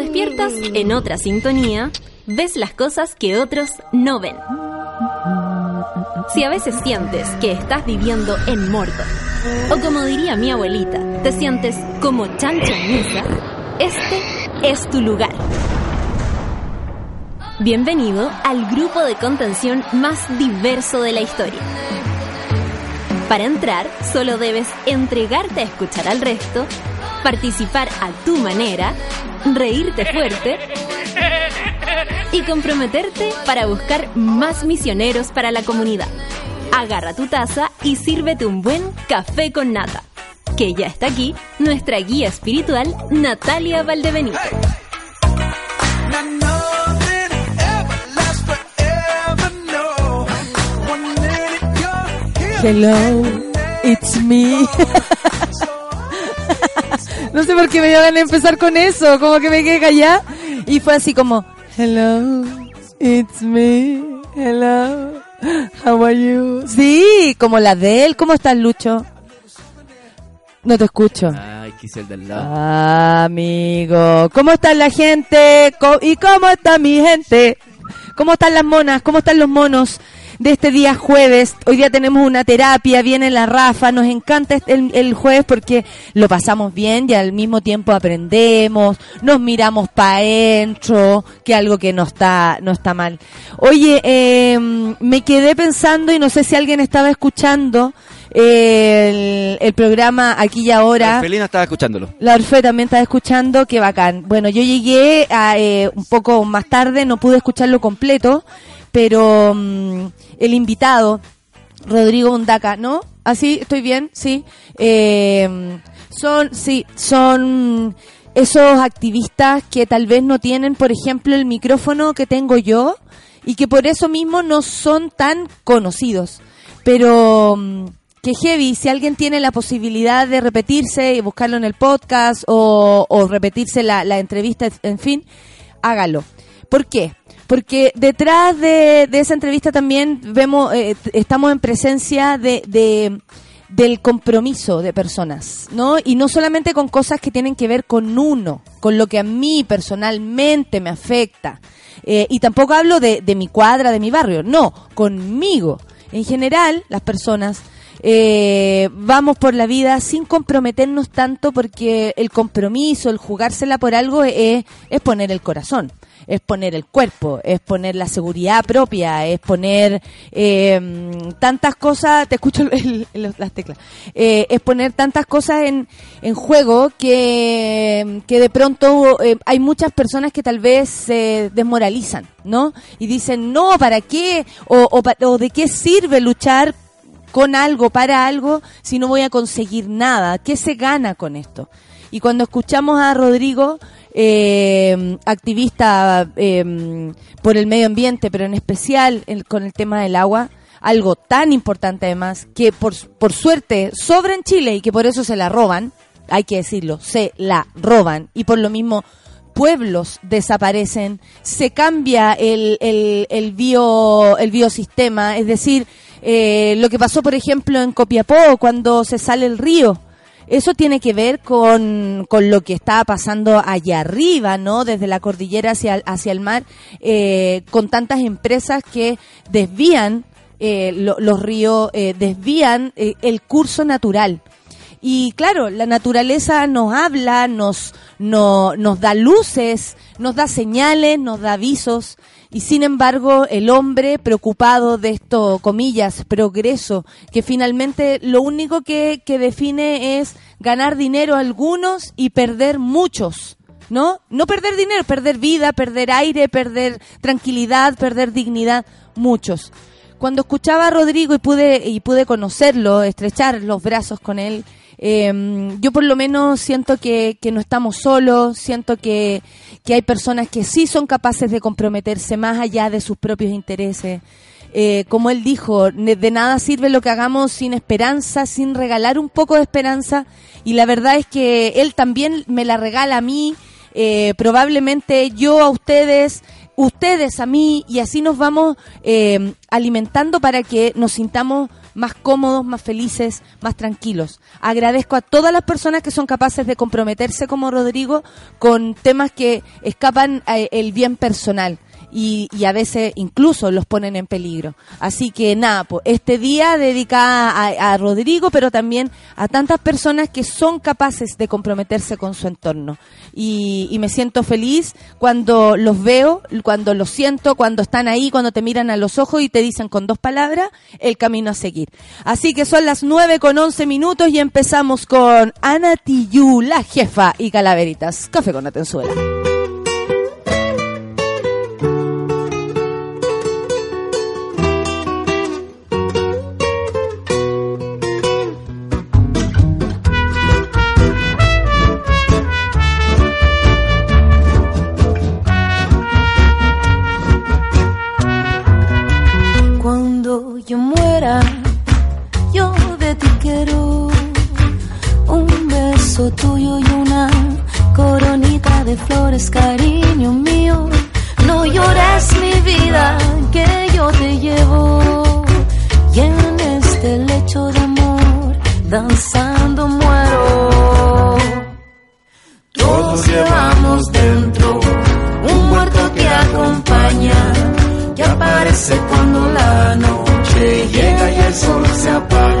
despiertas en otra sintonía, ves las cosas que otros no ven. Si a veces sientes que estás viviendo en Mordor, o como diría mi abuelita, te sientes como chancho en misa, este es tu lugar. Bienvenido al grupo de contención más diverso de la historia. Para entrar, solo debes entregarte a escuchar al resto, participar a tu manera, reírte fuerte y comprometerte para buscar más misioneros para la comunidad. Agarra tu taza y sírvete un buen café con nata. Que ya está aquí nuestra guía espiritual, Natalia Valdebenito. Hello, it's me. No sé por qué me iban a empezar con eso, como que me quedé callada. Y fue así como, hello, it's me, hello, how are you? Sí, como la de él, ¿cómo estás, Lucho? No te escucho. Ay, quise el del lado. Ah, amigo, ¿cómo está la gente? ¿Y cómo está mi gente? ¿Cómo están las monas? ¿Cómo están los monos? De este día jueves, hoy día tenemos una terapia, viene la Rafa, nos encanta este- el, el jueves porque lo pasamos bien y al mismo tiempo aprendemos, nos miramos para adentro, que algo que no está, no está mal. Oye, eh, me quedé pensando y no sé si alguien estaba escuchando el, el programa aquí y ahora. Felina estaba escuchándolo. La Orfe también está escuchando, qué bacán. Bueno, yo llegué a, eh, un poco más tarde, no pude escucharlo completo, pero mm, el invitado, Rodrigo Undaca, ¿no? ¿Así? ¿Estoy bien? Sí. Eh, son, sí, son esos activistas que tal vez no tienen, por ejemplo, el micrófono que tengo yo y que por eso mismo no son tan conocidos. Pero mm, que heavy, si alguien tiene la posibilidad de repetirse y buscarlo en el podcast o, repetirse la entrevista, en fin, hágalo. ¿Por qué? Porque detrás de, esa entrevista también vemos, eh, estamos en presencia de, de- del compromiso de personas, ¿no? Y no solamente con cosas que tienen que ver con uno, con lo que a mí personalmente me afecta. Eh, y tampoco hablo de, de mi cuadra, de mi barrio, no, conmigo. En general, las personas eh, vamos por la vida sin comprometernos tanto porque el compromiso, el jugársela por algo es, es poner el corazón, es poner el cuerpo, es poner la seguridad propia, es poner eh, tantas cosas, te escucho el- las teclas, eh, es poner tantas cosas en, en juego que, que de pronto eh, hay muchas personas que tal vez se desmoralizan, ¿no? Y dicen, no, ¿para qué? O, o, o de qué sirve luchar con algo, para algo, si no voy a conseguir nada? ¿Qué se gana con esto? Y cuando escuchamos a Rodrigo, eh, activista eh, por el medio ambiente, pero en especial el- con el tema del agua, algo tan importante además, que por, por suerte sobra en Chile y que por eso se la roban, hay que decirlo, se la roban y por lo mismo pueblos desaparecen, se cambia el, el, el, bio, el biosistema, es decir, eh, lo que pasó, por ejemplo, en Copiapó, cuando se sale el río. Eso tiene que ver con, con lo que está pasando allá arriba, ¿no? Desde la cordillera hacia, hacia el mar, eh, con tantas empresas que desvían eh, lo- los ríos, eh, desvían eh, el curso natural. Y claro, la naturaleza nos habla, nos, no- nos da luces, nos da señales, nos da avisos. Y sin embargo, el hombre preocupado de esto, comillas, progreso, que finalmente lo único que, que define es ganar dinero algunos y perder muchos. ¿No? No perder dinero, perder vida, perder aire, perder tranquilidad, perder dignidad, muchos. Cuando escuchaba a Rodrigo y pude, y pude conocerlo, estrechar los brazos con él, eh, yo por lo menos siento que, que no estamos solos, siento que, que hay personas que sí son capaces de comprometerse más allá de sus propios intereses. Eh, como él dijo, de nada sirve lo que hagamos sin esperanza, sin regalar un poco de esperanza. Y la verdad es que él también me la regala a mí, eh, probablemente yo a ustedes, ustedes a mí, y así nos vamos eh, alimentando para que nos sintamos más cómodos, más felices, más tranquilos. Agradezco a todas las personas que son capaces de comprometerse como Rodrigo con temas que escapan el bien personal y, y a veces incluso los ponen en peligro. Así que nada, pues, este día dedicada a, a Rodrigo, pero también a tantas personas que son capaces de comprometerse con su entorno. Y, me siento feliz cuando los veo, cuando los siento, cuando están ahí, cuando te miran a los ojos y te dicen con dos palabras el camino a seguir. Así que son las nueve con once minutos y empezamos con Ana Tiyu, la jefa y Calaveritas. Café con Atenzuela. Cariño mío. No llores mi vida, que yo te llevo. Y en este lecho de amor, danzando muero. Todos llevamos dentro un muerto que acompaña, que aparece cuando la noche llega y el sol se apaga.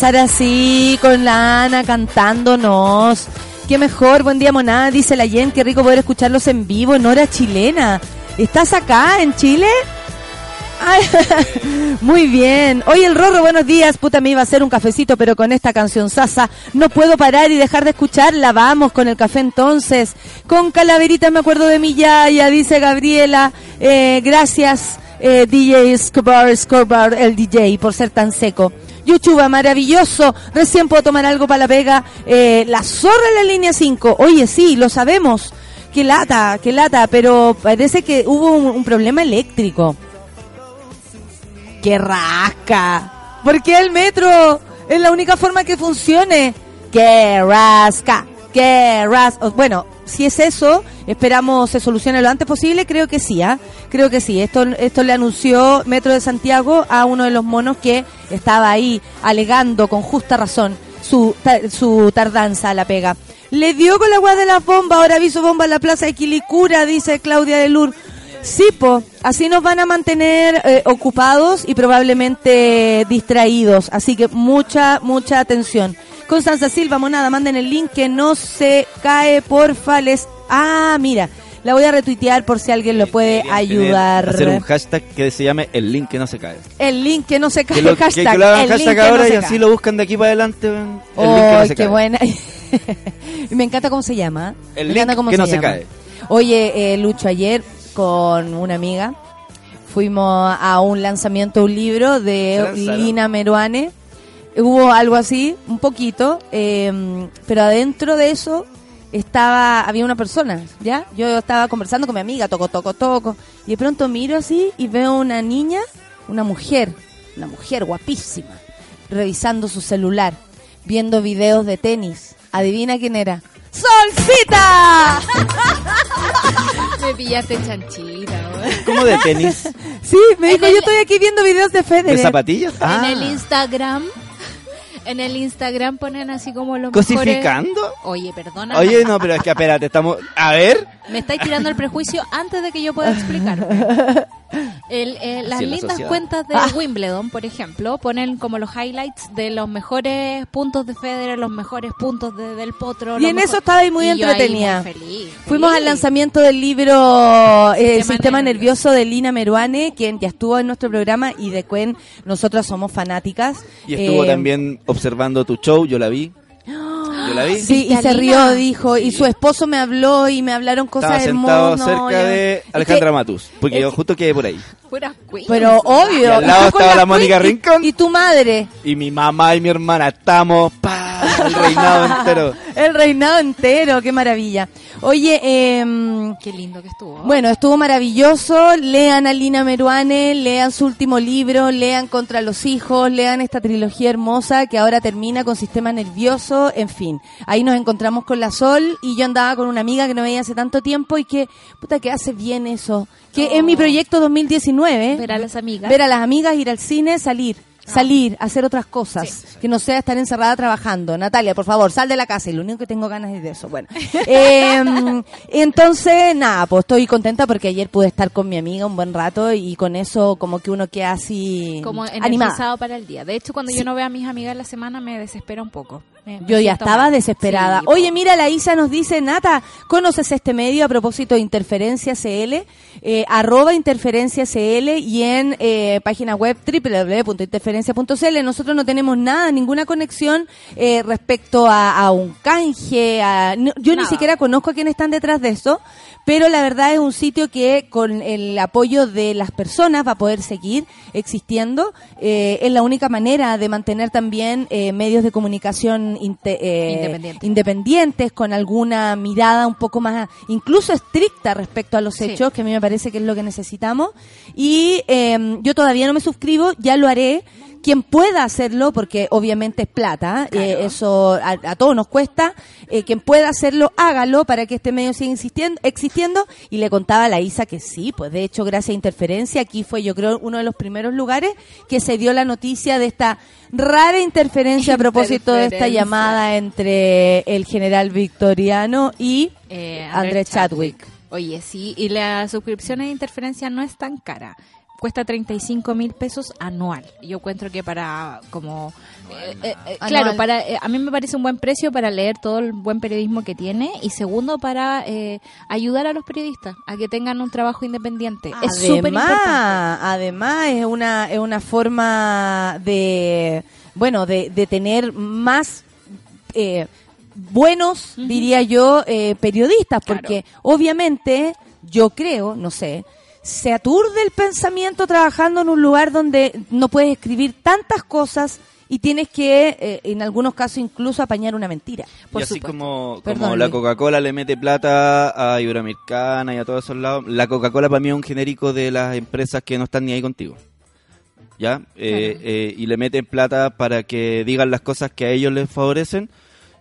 Empezar así con la Ana cantándonos. Qué mejor, buen día monada, dice la Jen, qué rico poder escucharlos en vivo en hora chilena. ¿Estás acá en Chile? Ay, muy bien. Oye, el Rorro, buenos días. Puta, me iba a hacer un cafecito, pero con esta canción Sasa no puedo parar y dejar de escucharla. Vamos con el café entonces. Con calaveritas me acuerdo de mi yaya, dice Gabriela. Eh, gracias, eh, DJ Escobar, Escobar, el DJ, por ser tan seco. Yuchuba, maravilloso. Recién puedo tomar algo para la pega. Eh, la zorra en la línea 5. Oye, sí, lo sabemos. Qué lata, qué lata, pero parece que hubo un, un problema eléctrico. ¡Qué rasca! ¿Por qué el metro? Es la única forma que funcione. ¡Qué rasca! ¡Qué rasca! Bueno, si es eso, esperamos se solucione lo antes posible. Creo que sí, ¿ah? Creo que sí. Esto, esto le anunció Metro de Santiago a uno de los monos que estaba ahí alegando con justa razón su, su tardanza a la pega. Le dio con la agua de las bombas, ahora aviso bomba en la plaza de Quilicura, dice Claudia de Lur. Sí, po, así nos van a mantener eh, ocupados y probablemente distraídos. Así que mucha, mucha atención. Constanza Silva, monada, manden el link que no se cae, porfa. Les... Ah, mira, la voy a retuitear por si alguien lo puede ayudar. Hacer un hashtag que se llame el link que no se cae. El link que no se cae, Que lo, hashtag. que lo hagan el link hashtag no ahora se y cae. así lo buscan de aquí para adelante. El link que ¡Ay, no se qué cae. buena! Y Me encanta cómo se llama. El Me link cómo que se no se llama. cae. Oye, eh, Lucho, ayer con una amiga fuimos a un lanzamiento de un libro ¿Se de? Lina Meruane. Hubo algo así, un poquito, eh, pero adentro de eso estaba había una persona, ¿ya? Yo estaba conversando con mi amiga, toco, toco, toco, y de pronto miro así y veo una niña, una mujer, una mujer guapísima, revisando su celular, viendo videos de tenis. Adivina quién era. ¡Solcita! Me pillaste chanchita, güey. ¿Cómo de tenis? Sí, me dijo, yo estoy aquí viendo videos de ¿De Federer. zapatillas? Ah, En el Instagram, en el Instagram ponen así como los mejores... ¿Cosificando? Oye, perdona. Oye, no, pero es que espérate, estamos... A ver. Me estáis tirando el prejuicio antes de que yo pueda explicar. El, eh, las la lindas sociedad. cuentas de Ah. Wimbledon, por ejemplo, ponen como los highlights de los mejores puntos de Federer, los mejores puntos de Del Potro. Y en mejor- eso estaba ahí muy Y yo ahí entretenida. muy feliz, Fuimos al feliz. lanzamiento del libro eh, El Sistema Sistema Nervioso. Nervioso de Lina Meruane, quien ya estuvo en nuestro programa y de Cuen nosotras somos fanáticas. Y estuvo Eh, también observando tu show, yo la vi. Yo la vi. Sí, y ¿Viste se rió, dijo, y su esposo me habló y me hablaron Estaba cosas sentado hermosas. cerca no, de Es Alejandra que- Matus, porque es yo justo quedé por ahí. Pero obvio. Y al lado estaba la Mónica Rincón. Y tu madre. Y mi mamá y mi hermana estamos pa, el reinado entero. El reinado entero, qué maravilla. Oye, eh, Qué lindo que estuvo. Bueno, estuvo maravilloso. Lean a Lina Meruane, lean su último libro, lean Contra los Hijos, lean esta trilogía hermosa que ahora termina con Sistema Nervioso, en fin. Ahí nos encontramos con la Sol y yo andaba con una amiga que no veía hace tanto tiempo y que, puta, que hace bien eso. Que es mi proyecto 2019. Ver a las amigas. Ver a las amigas, ir al cine, salir. Salir, hacer otras cosas, Sí. que no sea estar encerrada trabajando. Natalia, por favor, sal de la casa. Y lo único que tengo ganas es de eso. Bueno, eh, entonces, nada, pues estoy contenta porque ayer pude estar con mi amiga un buen rato y con eso como que uno queda así como animada. energizado para el día. De hecho, cuando yo no veo a mis amigas la semana me desespera un poco. Me- me Yo ya estaba mal. desesperada. Sí, Oye, mira, la Isa nos dice, Nata, ¿conoces este medio a propósito de Interferencia CL? Eh, arroba Interferencia CL y en eh, página web www.interferencia.cl. Nosotros no tenemos nada, ninguna conexión eh, respecto a, a un canje. a- no- yo ni siquiera conozco a quiénes están detrás de esto, pero la verdad es un sitio que con el apoyo de las personas va a poder seguir existiendo. Eh, es la única manera de mantener también eh, medios de comunicación inte- eh, Independientes. independientes, con alguna mirada un poco más, incluso estricta respecto a los Sí. hechos, que a mí me parece que es lo que necesitamos. Y eh, yo todavía no me suscribo, ya lo haré. Quien pueda hacerlo, porque obviamente es plata, eh, eso a, a todos nos cuesta, eh, quien pueda hacerlo, hágalo para que este medio siga insistiendo, existiendo. Y le contaba a la Isa que sí, pues de hecho, gracias a Interferencia, aquí fue yo creo uno de los primeros lugares que se dio la noticia de esta rara interferencia a propósito de esta llamada entre el general victoriano y Eh, Andrés Chadwick. Oye, sí, y la suscripción de interferencia no es tan cara. Cuesta 35 mil pesos anual. Yo encuentro que para como... eh, eh, eh, claro, para a mí me parece un buen precio para leer todo el buen periodismo que tiene y segundo para eh, ayudar a los periodistas a que tengan un trabajo independiente. es súper importante. Además, es una, es una forma de, bueno, de, de tener más eh, buenos, diría yo, eh, periodistas, Claro. porque obviamente yo creo, no sé, se aturde el pensamiento trabajando en un lugar donde no puedes escribir tantas cosas y tienes que, eh, en algunos casos, incluso apañar una mentira. Por y así supuesto. como, como Perdón, la. Coca-Cola le mete plata a Iberoamericana y a todos esos lados, la Coca-Cola para mí es un genérico de las empresas que no están ni ahí contigo. ¿Ya? Eh, eh, y le meten plata para que digan las cosas que a ellos les favorecen.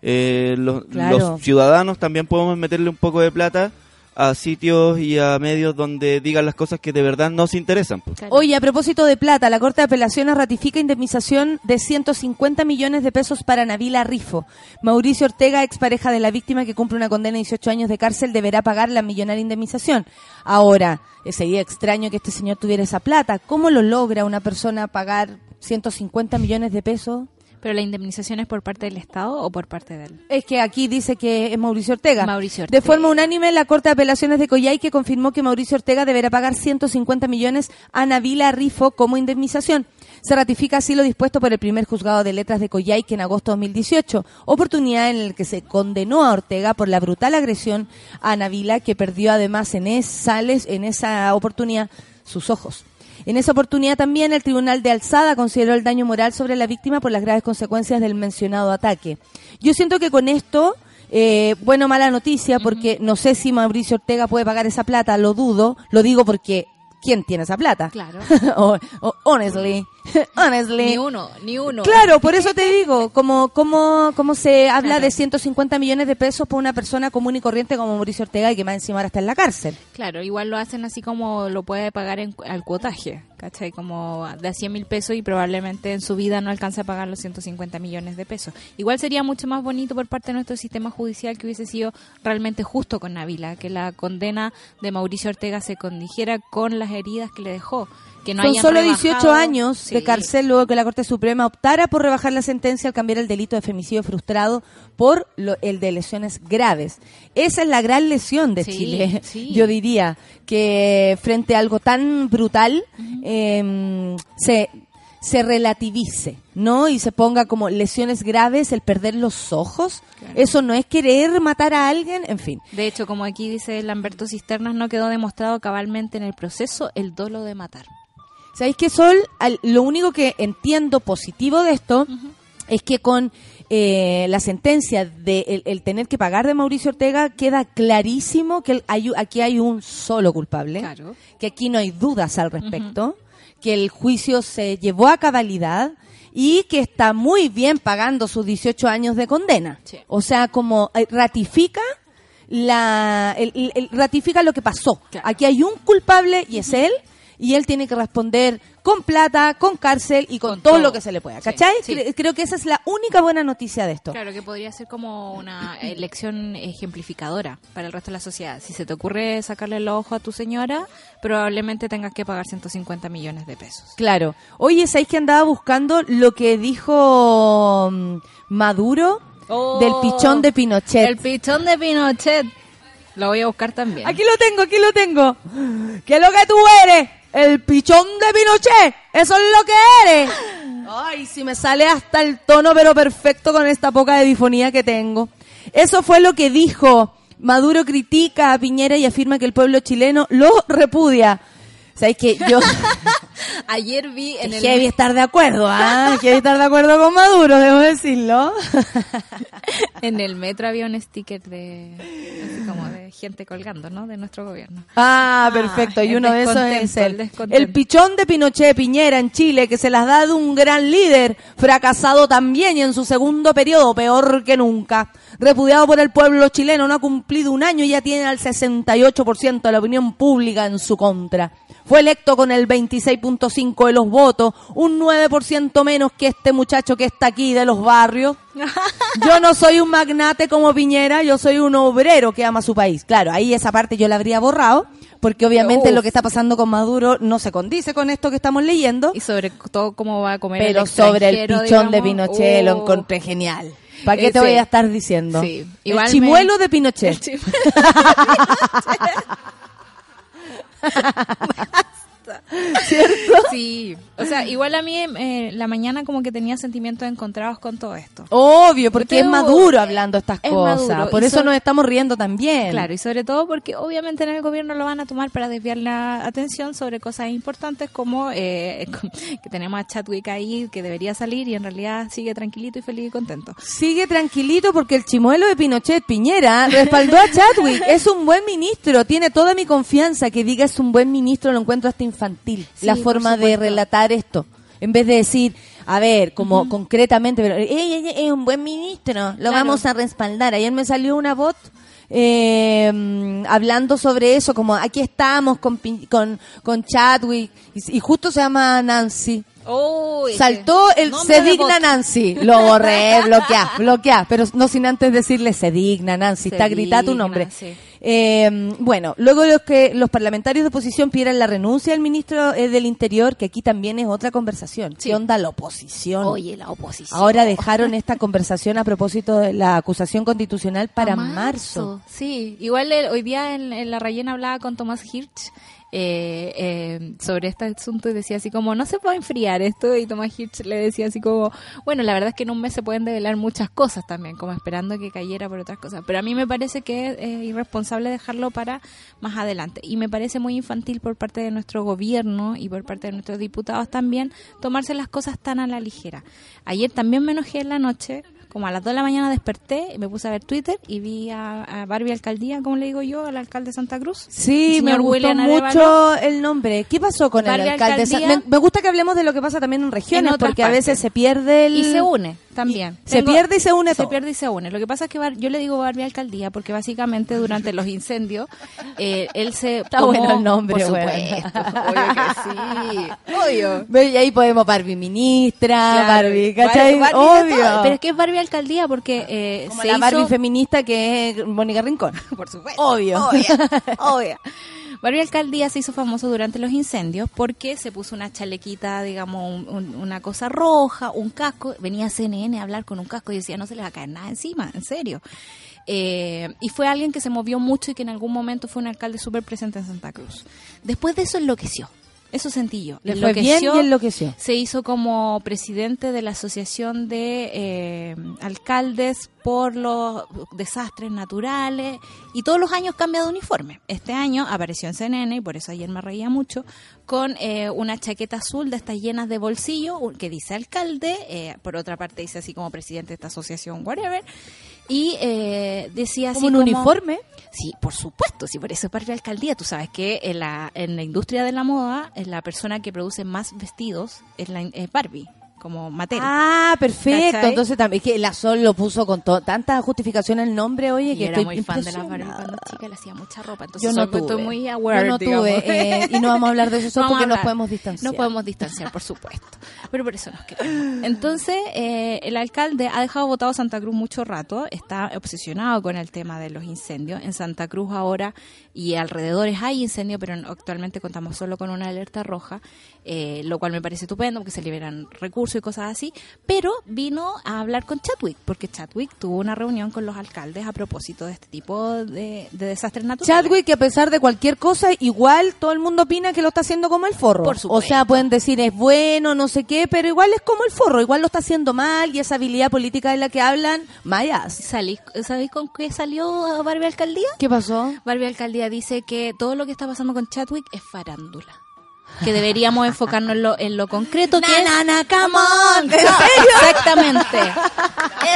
Eh, los, Claro. los ciudadanos también podemos meterle un poco de plata a sitios y a medios donde digan las cosas que de verdad nos interesan. pues. Claro. Oye, a propósito de plata, la Corte de Apelaciones ratifica indemnización de 150 millones de pesos para Nabila Rifo. Mauricio Ortega, expareja de la víctima que cumple una condena de 18 años de cárcel, deberá pagar la millonaria indemnización. Ahora, eh, sería extraño que este señor tuviera esa plata. ¿Cómo lo logra una persona pagar 150 millones de pesos? ¿Pero la indemnización es por parte del Estado o por parte de él? Es que aquí dice que es Mauricio Ortega. Mauricio De Ortega. forma unánime, la Corte de Apelaciones de Coyhaique confirmó que Mauricio Ortega deberá pagar 150 millones a Nabila Rifo como indemnización. Se ratifica así lo dispuesto por el primer juzgado de letras de Coyhaique en agosto de 2018, oportunidad en la que se condenó a Ortega por la brutal agresión a Nabila, que perdió además en, esa, en esa oportunidad sus ojos. En esa oportunidad también el Tribunal de Alzada consideró el daño moral sobre la víctima por las graves consecuencias del mencionado ataque. Yo siento que con esto, eh, bueno, mala noticia, porque no sé si Mauricio Ortega puede pagar esa plata, lo dudo, lo digo porque ¿quién tiene esa plata? Claro. Honestly, honestly. Ni uno, ni uno. Claro, por eso te digo, como, como, como se habla Claro. de 150 millones de pesos por una persona común y corriente como Mauricio Ortega y que más encima ahora está en la cárcel. Claro, igual lo hacen así como lo puede pagar en, al cuotaje, ¿cachai? Como de a 100 mil pesos y probablemente en su vida no alcance a pagar los 150 millones de pesos. Igual sería mucho más bonito por parte de nuestro sistema judicial que hubiese sido realmente justo con Navila, que la condena de Mauricio Ortega se condijera con las heridas que le dejó. Que no Con solo rebajado- 18 años de cárcel luego que la Corte Suprema optara por rebajar la sentencia al cambiar el delito de femicidio frustrado por lo- el de lesiones graves. Esa es la gran lesión de Sí, Chile, sí. yo diría, que frente a algo tan brutal em, se, se relativice, ¿no? Y se ponga como lesiones graves el perder los ojos. Claro. Eso no es querer matar a alguien, en fin. De hecho, como aquí dice Lamberto Cisternas, no quedó demostrado cabalmente en el proceso el dolo de matar. ¿Sabéis qué, Sol? Al- lo único que entiendo positivo de esto es que con eh, la sentencia de el, el tener que pagar de Mauricio Ortega queda clarísimo que el- hay, aquí hay un solo culpable, Claro. que aquí no hay dudas al respecto, que el juicio se llevó a cabalidad y que está muy bien pagando sus 18 años de condena. Sí. O sea, como eh, ratifica la el- el- el- ratifica lo que pasó. Claro. Aquí hay un culpable y es él y él tiene que responder con plata, con cárcel y con, Con todo, todo. lo que se le pueda. ¿Cachai? sí. Creo que esa es la única buena noticia de esto. Claro, que podría ser como una elección ejemplificadora para el resto de la sociedad. Si se te ocurre sacarle el ojo a tu señora, probablemente tengas que pagar 150 millones de pesos. Claro. Oye, ¿sabéis que andaba buscando lo que dijo mm, Maduro del pichón de Pinochet? Oh, El pichón de Pinochet. Lo voy a buscar también. Aquí lo tengo, aquí lo tengo. ¿Qué es lo que tú eres? El pichón de Pinochet. Eso es lo que eres. Ay, si me sale hasta el tono, pero perfecto con esta poca de difonía que tengo. Eso fue lo que dijo. Maduro critica a Piñera y afirma que el pueblo chileno lo repudia. ¿Sabéis que yo... Ayer vi en el... Heavy estar de acuerdo, ¿ah? Heavy estar de acuerdo con Maduro, debo decirlo. En el metro había un sticker de así como de gente colgando, ¿no? De nuestro gobierno. Ah, perfecto. Y uno de esos es el, el el pichón de Pinochet Piñera en Chile, que se las da de un gran líder, fracasado también y en su segundo periodo, peor que nunca. Repudiado por el pueblo chileno, no ha cumplido un año y ya tiene al 68% de la opinión pública en su contra. Fue electo con el 26.5 de los votos, un 9% menos que este muchacho que está aquí de los barrios. Yo no soy un magnate como Piñera, yo soy un obrero que ama su país. Claro, ahí esa parte yo la habría borrado, porque obviamente Uf. lo que está pasando con Maduro no se condice con esto que estamos leyendo. Y sobre todo cómo va a comer Pero el sobre el pichón de. Pinochet lo Oh. encontré genial. ¿Para qué te voy a estar diciendo? Sí. El chimuelo de Pinochet. El chimuelo Sí, o sea, igual a mí eh, la mañana como que tenía sentimientos encontrados con todo esto. Obvio, porque Pero es maduro hablando estas es cosas. maduro, Por y eso sobre- nos estamos riendo también. Claro, y sobre todo porque obviamente en el gobierno lo van a tomar para desviar la atención sobre cosas importantes como eh, que tenemos a Chadwick ahí que debería salir y en realidad sigue tranquilito y feliz y contento. Sigue tranquilito porque el chimuelo de Pinochet Piñera respaldó a Chadwick. Es un buen ministro, tiene toda mi confianza. Que diga es un buen ministro lo encuentro hasta infantil. Sí, la forma de supuesto. Esto. En vez de decir, a ver, como concretamente, pero "Ey, ey, ey, es un buen ministro, lo Claro. vamos a respaldar. Ayer me salió una bot eh, hablando sobre eso, como aquí estamos con, con, con Chadwick, y, y justo se llama Nancy. Saltó el se digna Nancy. Lo borré, bloqueá, bloqueá. Pero no sin antes decirle se digna Nancy. Se Está gritada tu nombre. sí. Eh, bueno, luego los que los parlamentarios de oposición pidieran la renuncia del ministro eh, del Interior, que aquí también es otra conversación. Sí. ¿Qué onda la oposición? Oye, la oposición. Ahora dejaron esta conversación a propósito de la acusación constitucional para A marzo. Sí, igual el- hoy día en, en La Rayena hablaba con Tomás Hirsch eh, eh, sobre este asunto y decía así como, no se puede enfriar esto y Tomás Hirsch le decía así como, bueno, la verdad es que en un mes se pueden develar muchas cosas también, como esperando que cayera por otras cosas, pero a mí me parece que es eh, irresponsable dejarlo para más adelante y me parece muy infantil por parte de nuestro gobierno y por parte de nuestros diputados también tomarse las cosas tan a la ligera. Ayer también me enojé en la noche como a las 2 de la mañana desperté, y me puse a ver Twitter y vi a, a Barbie Alcaldía, como le digo yo, al alcalde de Santa Cruz. Sí, me gustó William Arevalo. mucho el nombre. ¿Qué pasó con Barbie el alcalde? Alcaldía. me, me gusta que hablemos de lo que pasa también en regiones, En porque a veces se pierde el... Y se une también. Se pierde y se une Se todo. pierde y se une. Lo que pasa es que Bar- yo le digo Barbie Alcaldía porque básicamente durante los incendios eh, él se Está bueno el nombre, por supuesto, obvio que sí, obvio. Y ahí podemos Barbie ministra, Claro, Barbie, ¿cachai? Barbie Obvio. Pero es que es Barbie Alcaldía porque eh, Como se la hizo- Barbie feminista que es Mónica Rincón. por supuesto. Obvio. Obvia, obvia. Barbie Alcaldía se hizo famoso durante los incendios porque se puso una chalequita, digamos, un- un- una cosa roja, un casco. Venía a CNN a hablar con un casco y decía, no se les va a caer nada encima, en serio. Eh, y fue alguien que se movió mucho y que en algún momento fue un alcalde súper presente en Santa Cruz. Después de eso enloqueció. Eso sentí yo. Le fue bien y enloqueció. Se hizo como presidente de la Asociación de eh, Alcaldes por los desastres naturales y todos los años cambia de uniforme. Este año apareció en CNN y por eso ayer me reía mucho con eh, una chaqueta azul de estas llenas de bolsillo que dice alcalde, eh, por otra parte dice así como presidente de esta asociación, whatever, y eh, decía así Como un uniforme. Sí, por supuesto, sí, por eso es parte de alcaldía. Tú sabes que en la, en la industria de la moda, es la persona que produce más vestidos es, la, es Barbie, como Mattel. Ah, perfecto. ¿Cachai? Entonces también es que la Sol lo puso con tanta justificación el nombre, oye, y que era estoy muy fan de las Barbie cuando chica, le hacía mucha ropa. Entonces Yo no tuve. estoy muy aware, Yo no digamos. tuve, eh, y no vamos a hablar de eso a porque nos podemos distanciar. No podemos distanciar, por supuesto. Pero por eso nos queremos. Entonces, eh, el alcalde ha dejado votado Santa Cruz mucho rato, está obsesionado con el tema de los incendios. En Santa Cruz ahora y alrededores hay incendios, pero actualmente contamos solo con una alerta roja, eh, lo cual me parece estupendo porque se liberan recursos y cosas así. Pero vino a hablar con Chadwick, porque Chadwick tuvo una reunión con los alcaldes a propósito de este tipo de, de desastres naturales. Chadwick, que a pesar de cualquier cosa, igual todo el mundo opina que lo está haciendo como el forro. Por o supuesto. sea, pueden decir es bueno, no sé qué, pero igual es como el forro, igual lo está haciendo mal y esa habilidad política de la que hablan, mayas. Salí- ¿Sabéis con qué salió Barbie Alcaldía? ¿Qué pasó? Barbie Alcaldía dice que todo lo que está pasando con Chadwick es farándula. Que deberíamos enfocarnos en lo, en lo concreto que es... come on. Exactamente.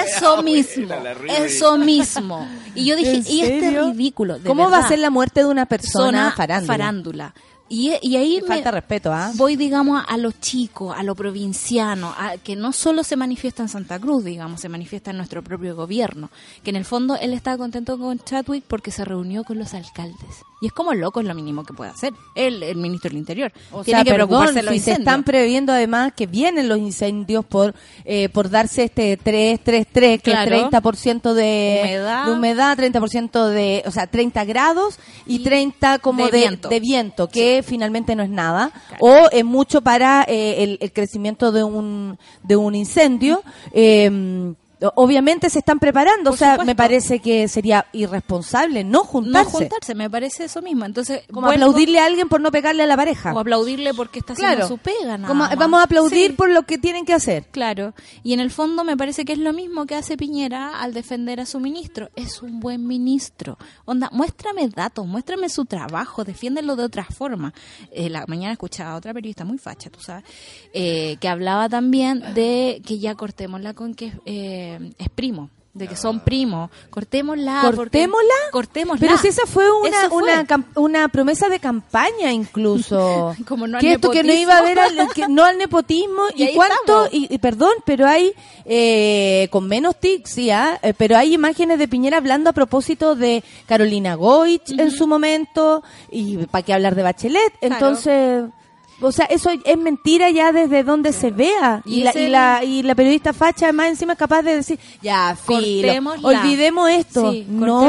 Eso mismo. Eso mismo. Y yo dije, ¿En y este ridículo. de ¿Cómo va a ser la muerte de una persona Zona farándula? farándula. Y, y ahí me- falta respeto, ¿ah? voy, digamos, a lo chico, a lo provinciano, a- que no solo se manifiesta en Santa Cruz, digamos, se manifiesta en nuestro propio gobierno. Que en el fondo él estaba contento con Chadwick porque se reunió con los alcaldes. Y es como loco, es lo mínimo que puede hacer el, el ministro del Interior. O Tiene sea, que perdón, preocuparse de los si se están previendo además que vienen los incendios por eh, por darse este 3 3 3 que Claro. es 30% de Humedad. de humedad, 30% de, o sea, 30 grados y, Y 30 como de de, viento. de viento, que finalmente no es nada Claro. o es mucho para eh, el, el crecimiento de un de un incendio. eh, Obviamente se están preparando, Por o sea, supuesto. me parece que sería irresponsable no No juntarse. juntarse, me parece eso mismo. Entonces, Como vuelvo- aplaudirle a alguien por no pegarle a la pareja. o aplaudirle porque está haciendo su pega. nada Como, más. vamos a aplaudir Sí. por lo que tienen que hacer. Claro, y en el fondo me parece que es lo mismo que hace Piñera al defender a su ministro. Es un buen ministro. Onda, muéstrame datos, muéstrame su trabajo, defiéndelo de otra forma. Eh, la mañana escuchaba a otra periodista muy facha, tú sabes, eh, que hablaba también de que ya cortémosla con que eh, es primo. De que son primos, cortémosla. ¿Cortémosla? Cortémosla. Pero si esa fue una, fue. una, una promesa de campaña incluso. Como no al que esto que no nepotismo. iba a haber al, que no al nepotismo Y cuánto y, y perdón pero hay eh, con menos tics sí, ¿ah? Eh, pero hay imágenes de Piñera hablando a propósito de Carolina Goich en su momento y para qué hablar de Bachelet Claro. entonces o sea, eso es mentira ya desde donde se vea. Y Y, la, y, la, y la periodista facha más encima es capaz de decir, ya, filo, olvidemos esto. Sí, no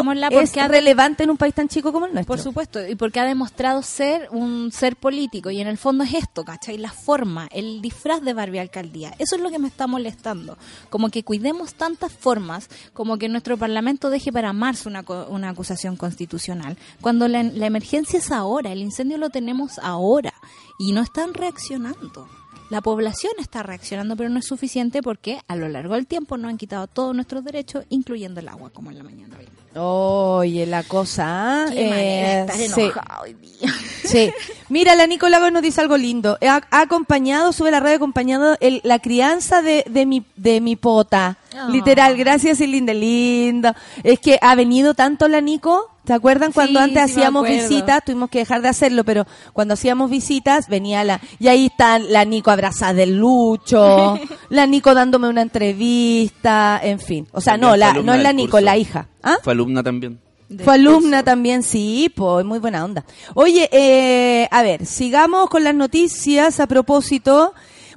es ha- relevante en un país tan chico como el nuestro. Por supuesto, y porque ha demostrado ser un ser político, y en el fondo es esto, ¿cachai? La forma, el disfraz de Barbie Alcaldía. Eso es lo que me está molestando. Como que cuidemos tantas formas, como que nuestro Parlamento deje para marzo una, una acusación constitucional, cuando la, la emergencia es ahora, el incendio lo tenemos ahora, y no están reaccionando. La población está reaccionando, pero no es suficiente porque a lo largo del tiempo nos han quitado todos nuestros derechos, incluyendo el agua, como en la mañana. Oye, la cosa. Qué de eh, estar sí, hoy día. sí. Mira, la Nico Lagos nos dice algo lindo. Ha, ha acompañado, sube la radio acompañado el- la crianza de, de mi de mi pota. Ah. Literal, gracias y linda, lindo. Es que ha venido tanto la Nico. ¿Se acuerdan cuando Sí, antes sí hacíamos visitas? Tuvimos que dejar de hacerlo, pero cuando hacíamos visitas venía la... Y ahí está la Nico abrazada del Lucho, la Nico dándome una entrevista, en fin. O sea, También no, la, no es la Nico, curso. la hija. ¿Ah? Fue alumna también. Fue alumna curso. también, sí, pues muy buena onda. Oye, eh, a ver, sigamos con las noticias a propósito.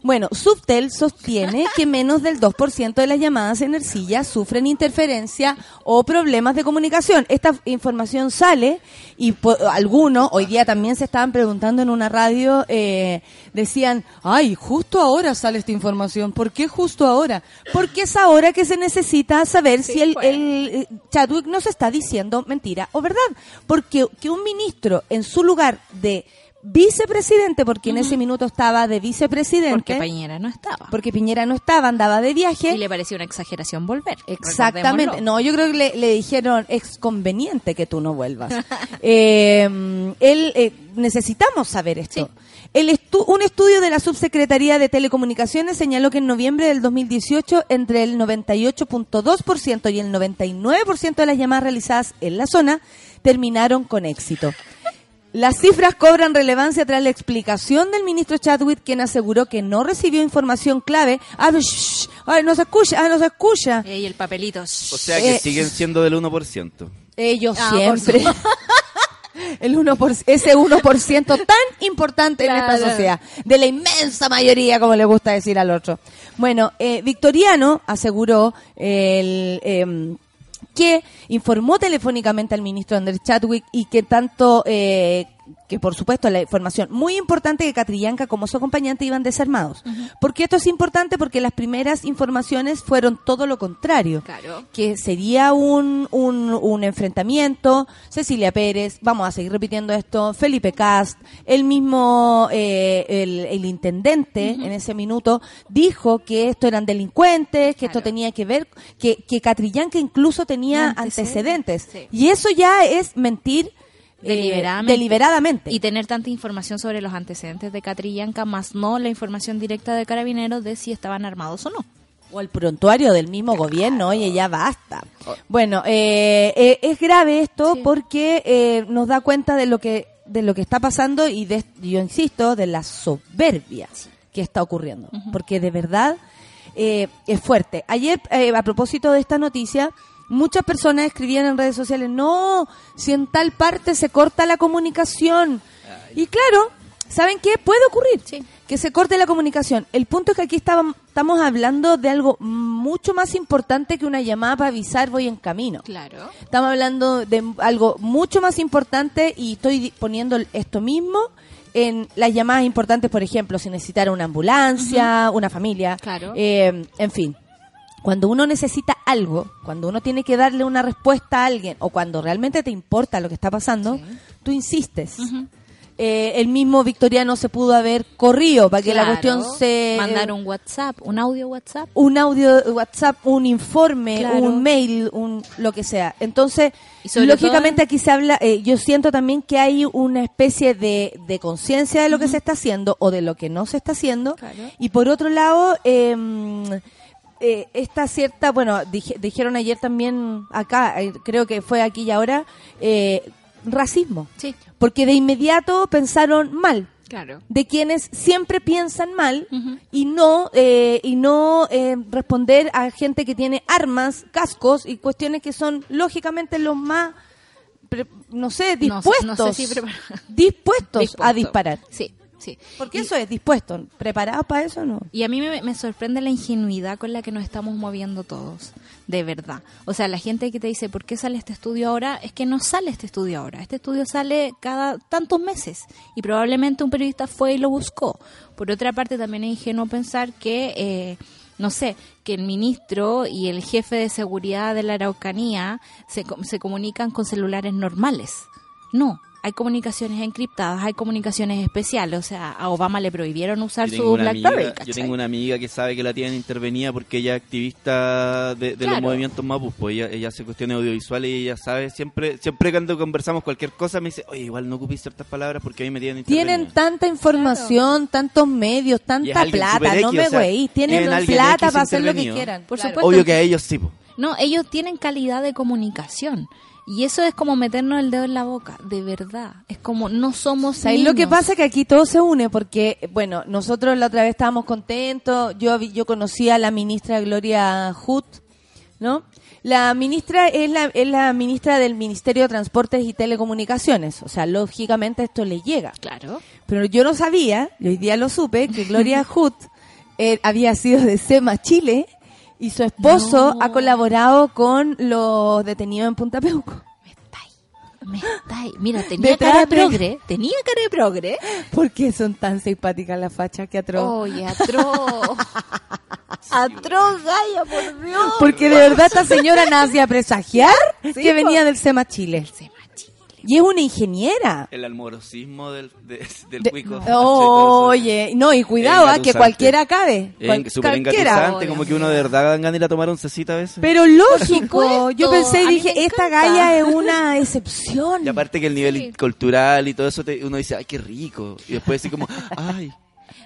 Bueno, Subtel sostiene que menos del 2% de las llamadas en Ercilla sufren interferencia o problemas de comunicación. Esta información sale y algunos, hoy día también se estaban preguntando en una radio, eh, decían, ay, justo ahora sale esta información. ¿Por qué justo ahora? Porque es ahora que se necesita saber Sí, si el, el eh, Chadwick nos está diciendo mentira o verdad. Porque que un ministro en su lugar de vicepresidente, porque en ese minuto estaba de vicepresidente, Porque Pañera no estaba. porque Piñera no estaba, andaba de viaje. Y le pareció una exageración volver. Exactamente. No, yo creo que le, le dijeron, es conveniente que tú no vuelvas. Eh, él, eh, necesitamos saber esto. Sí. El estu- un estudio de la Subsecretaría de Telecomunicaciones señaló que en noviembre del 2018 entre el 98.2% y el 99% de las llamadas realizadas en la zona terminaron con éxito. Las cifras cobran relevancia tras la explicación del ministro Chadwick, quien aseguró que no recibió información clave. Ah, shh, shh, ay, no se escucha, ah, no se escucha. Y el papelito. O sea que Eh, siguen siendo del 1%. Ellos Ah, por siempre. El 1%, ese 1% tan importante en esta sociedad, de la inmensa mayoría, como le gusta decir al otro. Bueno, eh, Victoriano aseguró el, em, que informó telefónicamente al ministro Andrés Chadwick y que tanto, eh, que por supuesto la información muy importante que Catrillanca como su acompañante iban desarmados. ¿Por qué esto es importante? Porque las primeras informaciones fueron todo lo contrario Claro. que sería un, un, un enfrentamiento. Cecilia Pérez, vamos a seguir repitiendo esto, Felipe Cast, el mismo, eh, el, el intendente en ese minuto dijo que esto eran delincuentes, que esto tenía que ver, que, que Catrillanca incluso tenía Antecedentes, antecedentes. sí. Y eso ya es mentir eh, Deliberadamente. deliberadamente. Y tener tanta información sobre los antecedentes de Catrillanca, más no la información directa de Carabineros de si estaban armados o no. O el prontuario del mismo gobierno, oye, ya basta. Oh. Bueno, eh, eh, es grave esto Sí. porque eh, nos da cuenta de lo que de lo que está pasando y de, yo insisto, de la soberbia que está ocurriendo. Porque de verdad eh, es fuerte. Ayer, eh, a propósito de esta noticia, Muchas personas escribían en redes sociales, no, si en tal parte se corta la comunicación. Y claro, ¿saben qué? Puede ocurrir Sí. que se corte la comunicación. El punto es que aquí estamos hablando de algo mucho más importante que una llamada para avisar voy en camino. Claro. Estamos hablando de algo mucho más importante y estoy poniendo esto mismo en las llamadas importantes, por ejemplo, si necesitara una ambulancia, una familia, Claro. eh, en fin. Cuando uno necesita algo, cuando uno tiene que darle una respuesta a alguien o cuando realmente te importa lo que está pasando, tú insistes. Eh, el mismo Victoriano se pudo haber corrido para que la cuestión se... Mandar un WhatsApp, un audio WhatsApp. un audio WhatsApp, un informe, Claro. un mail, un lo que sea. Entonces, Y lógicamente aquí se habla, eh, yo siento también que hay una especie de, de conciencia de lo que se está haciendo o de lo que no se está haciendo. Claro. Y por otro lado, eh, eh, esta cierta, bueno, dije- dijeron ayer también acá, eh, creo que fue aquí y ahora, eh, racismo. Sí, Porque de inmediato pensaron mal claro. de quienes siempre piensan mal y no eh, y no responder a gente que tiene armas, cascos y cuestiones que son lógicamente los más pre- no sé, No sé- no dispuestos sé si prepar- dispuestos a disparar. Sí, sí. Porque Y- eso es dispuesto, preparados para eso no. Y a mí me, me sorprende la ingenuidad con la que nos estamos moviendo todos, de verdad. O sea, la gente que te dice, ¿por qué sale este estudio ahora? Es que no sale este estudio ahora. Este estudio sale cada tantos meses y probablemente un periodista fue y lo buscó. Por otra parte, también es ingenuo pensar que, eh, no sé, que el ministro y el jefe de seguridad de la Araucanía se, se comunican con celulares normales. No. Hay comunicaciones encriptadas, hay comunicaciones especiales. O sea, a Obama le prohibieron usar su BlackBerry. amiga, yo tengo una amiga que sabe que la tienen intervenida porque ella es activista de, de los movimientos mapus, pues ella, ella hace cuestiones audiovisuales y ella sabe, siempre siempre cuando conversamos cualquier cosa me dice, oye, igual no ocupéis ciertas palabras porque a mí me tienen intervenida. Tienen tanta información, tantos medios, tanta plata, no me o sea, güey, tienen plata para hacer lo que quieran. Por Claro. supuesto. Obvio que a ellos sí, po. No, ellos tienen calidad de comunicación. Y eso es como meternos el dedo en la boca, de verdad. Es como no somos ¿Sabes lo que pasa? Que aquí todo se une porque, bueno, nosotros la otra vez estábamos contentos. Yo, yo conocí a la ministra Gloria Hood, ¿no? La ministra es la, es la ministra del Ministerio de Transportes y Telecomunicaciones. O sea, lógicamente esto le llega. Claro. Pero yo no sabía, y hoy día lo supe, que Gloria Hood eh, había sido de SEMA Chile y su esposo No. ha colaborado con los detenidos en Punta Peuco. Me estáis. Me estáis. Mira, tenía Detrás cara de progre. Tenía cara de progre. ¿Por qué son tan simpáticas las fachas que atroz? Oye, atroz. atroz, Gaya, por Dios. Porque de verdad esta señora nace a presagiar que venía del SEMA Chile. Y es una ingeniera. El almorosismo del, de- del De- cuico. Oye, no, y cuidado, ah, que cualquiera cabe. Es Cual- súper cualquiera. engatusante, como que uno de verdad dan ganas de ir a tomar oncecita a veces. Pero lógico, yo pensé y dije, esta galla es una excepción. Y aparte que el nivel Sí. cultural y todo eso, te- uno dice, ay, qué rico. Y después así como, ay,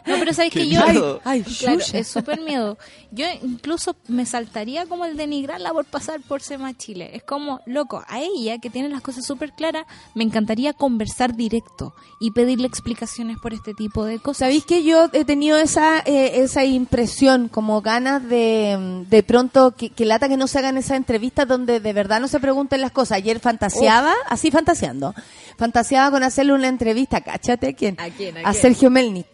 No, pero sabes que yo. miedo. Ay, claro, es súper miedo. Yo incluso me saltaría como el denigrarla por pasar por Sema Chile. Es como, loco, a ella que tiene las cosas súper claras, me encantaría conversar directo y pedirle explicaciones por este tipo de cosas. ¿Sabéis que yo he tenido esa eh, esa impresión, como ganas de de pronto que, que lata que no se hagan esas entrevistas donde de verdad no se pregunten las cosas? Ayer fantaseaba, así fantaseando, fantaseaba con hacerle una entrevista, cáchate a quién, ¿A quién, a a quién? Sergio Melnik.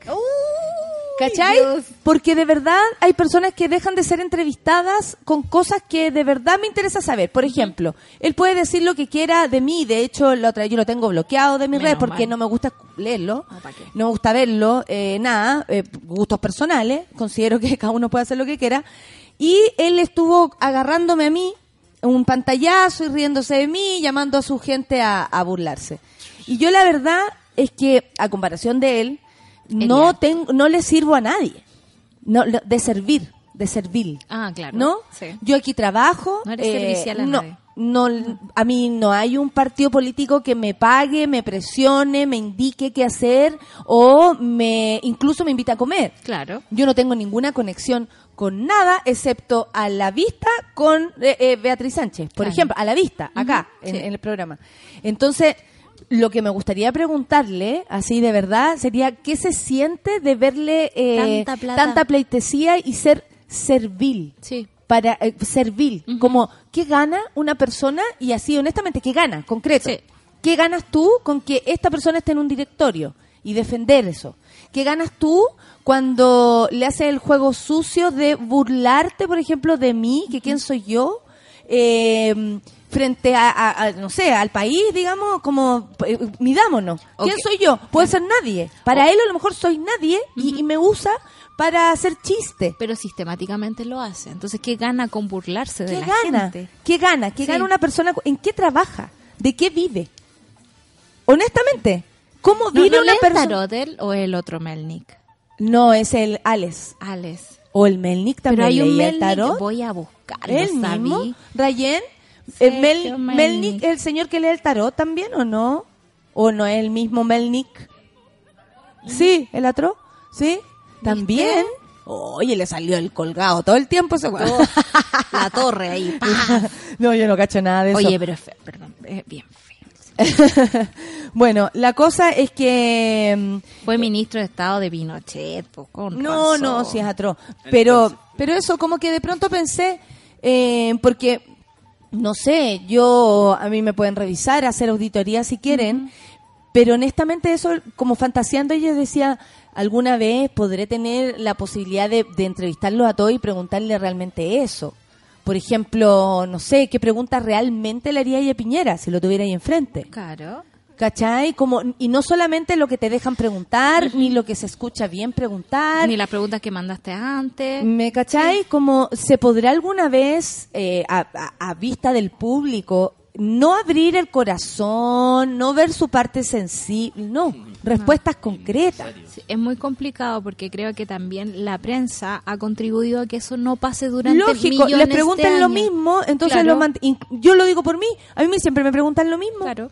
¿Cachai? Dios. Porque de verdad hay personas que dejan de ser entrevistadas con cosas que de verdad me interesa saber. Por ejemplo, él puede decir lo que quiera de mí. De hecho, la otra yo lo tengo bloqueado de mi Menos red porque mal. no me gusta leerlo. No, ¿pa' qué? No me gusta verlo, eh, nada, eh, gustos personales, considero que cada uno puede hacer lo que quiera. Y él estuvo agarrándome a mí, un pantallazo y riéndose de mí, llamando a su gente a, a burlarse. Y yo la verdad es que, a comparación de él, no, tengo, no le sirvo a nadie. No, de servir, de servir. Ah, claro. ¿No? Sí. Yo aquí trabajo. No eres eh, servicial a no, nadie. no, a mí no hay un partido político que me pague, me presione, me indique qué hacer o me incluso me invita a comer. Claro. Yo no tengo ninguna conexión con nada excepto a la vista con eh, eh, Beatriz Sánchez, por Claro. ejemplo, a la vista, acá, en, sí. en el programa. Entonces, lo que me gustaría preguntarle, así de verdad, sería qué se siente de verle eh, Tanta pleitesía y ser servil. Sí. para eh, servil, como qué gana una persona y así honestamente qué gana, concreto. Sí. ¿Qué ganas tú con que esta persona esté en un directorio y defender eso? ¿Qué ganas tú cuando le haces el juego sucio de burlarte, por ejemplo, de mí, que quién soy yo, eh, frente a, a- a, no sé, al país, digamos, como, eh, midámonos. ¿Quién soy yo? Puede ser nadie. Para él a lo mejor soy nadie y, y me usa para hacer chiste. Pero sistemáticamente lo hace. Entonces, ¿qué gana con burlarse de ¿Qué la gana? gente? ¿Qué gana? ¿Qué Sí. gana una persona? ¿En qué trabaja? ¿De qué vive? Honestamente, ¿cómo ¿No, vive no una el persona? o el otro Melnick? No, es el Alex. Alex. O el Melnick también Pero hay un tarot. voy a buscarlo, ¿El mismo? ¿Rayen? Sergio Eh, Mel- Melnick. Melnick, el señor que lee el tarot también o no? ¿O no es el mismo Melnick? Sí, el otro. ¿Sí? También. Oye, le salió el colgado todo el tiempo ese weón. La torre ahí. no, yo no cacho nada de eso. Oye, pero es feo, perdón, es bien feo. bueno, la cosa es que... mm, Fue ministro de Estado de Pinochet, pues, con No, razón. no, sí es atroz. Pero, pero eso, como que de pronto pensé, eh, porque, no sé, yo, a mí me pueden revisar, hacer auditoría si quieren, pero honestamente eso, como fantaseando, ella decía, alguna vez podré tener la posibilidad de, de entrevistarlo a todos y preguntarle realmente eso. Por ejemplo, no sé, ¿qué pregunta realmente le haría ella a Piñera si lo tuviera ahí enfrente? Claro. ¿Cachai? Como, y no solamente lo que te dejan preguntar, ni lo que se escucha bien preguntar. Ni las preguntas que mandaste antes. ¿Me cachai? Como se podrá alguna vez, eh, a, a- a vista del público, no abrir el corazón, no ver su parte sensible, no, respuestas concretas. Sí, es muy complicado porque creo que también la prensa ha contribuido a que eso no pase durante Lógico, millones les de preguntan lo años. mismo, entonces Claro. lo yo lo digo por mí, a mí siempre me preguntan lo mismo. Claro.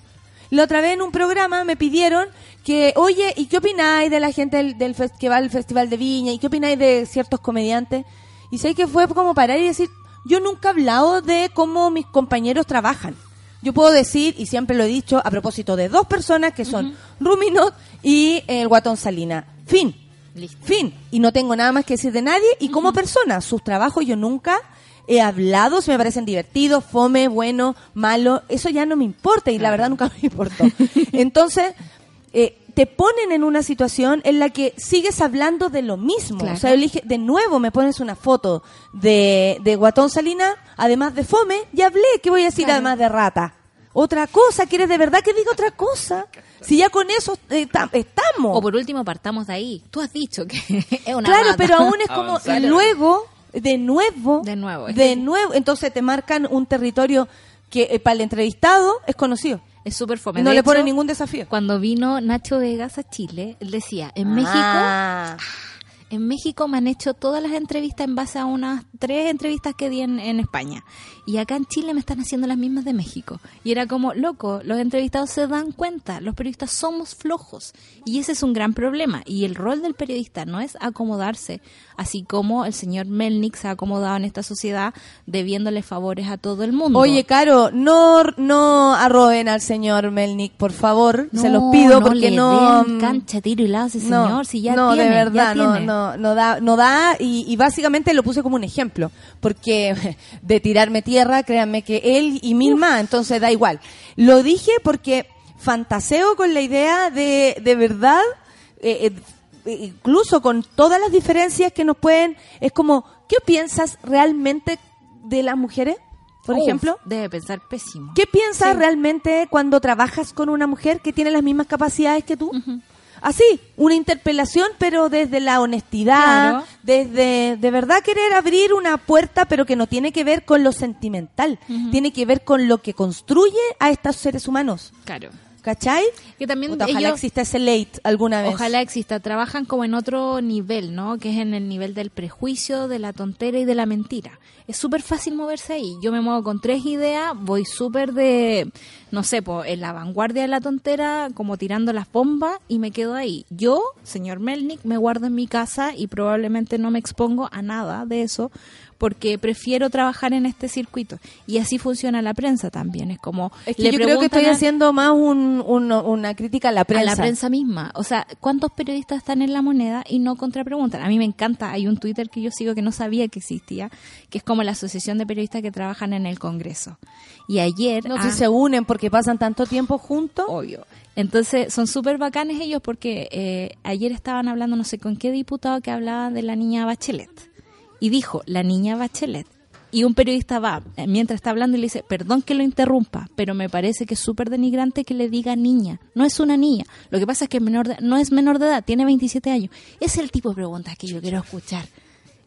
La otra vez en un programa me pidieron que, oye, ¿y qué opináis de la gente del, del fes- que va al Festival de Viña? ¿Y qué opináis de ciertos comediantes? Y sé que fue como parar y decir, yo nunca he hablado de cómo mis compañeros trabajan. Yo puedo decir, y siempre lo he dicho, a propósito de dos personas que son Ruminot y el Guatón Salina. Fin. Listo. Fin. Y no tengo nada más que decir de nadie. Y como persona, sus trabajos yo nunca he hablado, si me parecen divertidos, fome, bueno, malo, eso ya no me importa y la verdad nunca me importó. Entonces, eh, te ponen en una situación en la que sigues hablando de lo mismo. Claro. O sea, yo dije, de nuevo me pones una foto de, de Guatón Salina, además de fome, ya hablé, ¿qué voy a decir Claro. además de rata? Otra cosa, ¿quieres de verdad que diga otra cosa? Si ya con eso eh, ta- estamos. O por último, partamos de ahí. Tú has dicho que es una Claro, rata. pero aún es como luego, de nuevo, De nuevo, de nuevo, entonces te marcan un territorio que eh, para el entrevistado es conocido. Es súper fome. No De le hecho, pone ningún desafío. Cuando vino Nacho Vegas a Chile, él decía, en México Ah. En México me han hecho todas las entrevistas en base a unas tres entrevistas que di en, en España. Y acá en Chile me están haciendo las mismas de México. Y era como, loco, los entrevistados se dan cuenta, los periodistas somos flojos. Y ese es un gran problema. Y el rol del periodista no es acomodarse, así como el señor Melnick se ha acomodado en esta sociedad debiéndole favores a todo el mundo. Oye, Caro, no, no arroben al señor Melnick, por favor. se los No, pido no porque le no. den cancha, tiro y lado a ese no, señor, si ya no, tiene, de ya verdad, no, tiene. no, no da, no da y, y básicamente lo puse como un ejemplo, porque de tirarme tierra, créanme que él y mil más, entonces da igual. Lo dije porque fantaseo con la idea de, de verdad, eh, eh, incluso con todas las diferencias que nos pueden, es como, ¿qué piensas realmente de las mujeres, por Uf, ejemplo? Debe pensar pésimo. ¿Qué piensas Sí. realmente cuando trabajas con una mujer que tiene las mismas capacidades que tú? Así, una interpelación, pero desde la honestidad, Claro. desde de verdad querer abrir una puerta, pero que no tiene que ver con lo sentimental, tiene que ver con lo que construye a estos seres humanos. Claro. ¿Cachai? Que también Puta, ojalá ellos- exista ese late alguna vez. Ojalá exista. Trabajan como en otro nivel, ¿no? Que es en el nivel del prejuicio, de la tontera y de la mentira. Es súper fácil moverse ahí. Yo me muevo con tres ideas, voy súper de, no sé, po, en la vanguardia de la tontera, como tirando las bombas y me quedo ahí. Yo, señor Melnick, me guardo en mi casa y probablemente no me expongo a nada de eso porque prefiero trabajar en este circuito. Y así funciona la prensa también. Es como... Es que le yo creo que estoy a- haciendo más un- un- una crítica a la prensa. a la prensa misma. O sea, ¿cuántos periodistas están en la moneda y no contrapreguntan? A mí me encanta. Hay un Twitter que yo sigo que no sabía que existía, que es como la Asociación de Periodistas que trabajan en el Congreso. Y ayer... No ah, si se unen porque pasan tanto tiempo juntos. Obvio. Entonces, son súper bacanes ellos porque eh, ayer estaban hablando, no sé con qué diputado, que hablaba de la niña Bachelet. Y dijo, la niña Bachelet. Y un periodista va, eh, mientras está hablando, y le dice, perdón que lo interrumpa, pero me parece que es súper denigrante que le diga niña. No es una niña. Lo que pasa es que es menor de- no es menor de edad, tiene 27 años. Es el tipo de preguntas que yo quiero escuchar.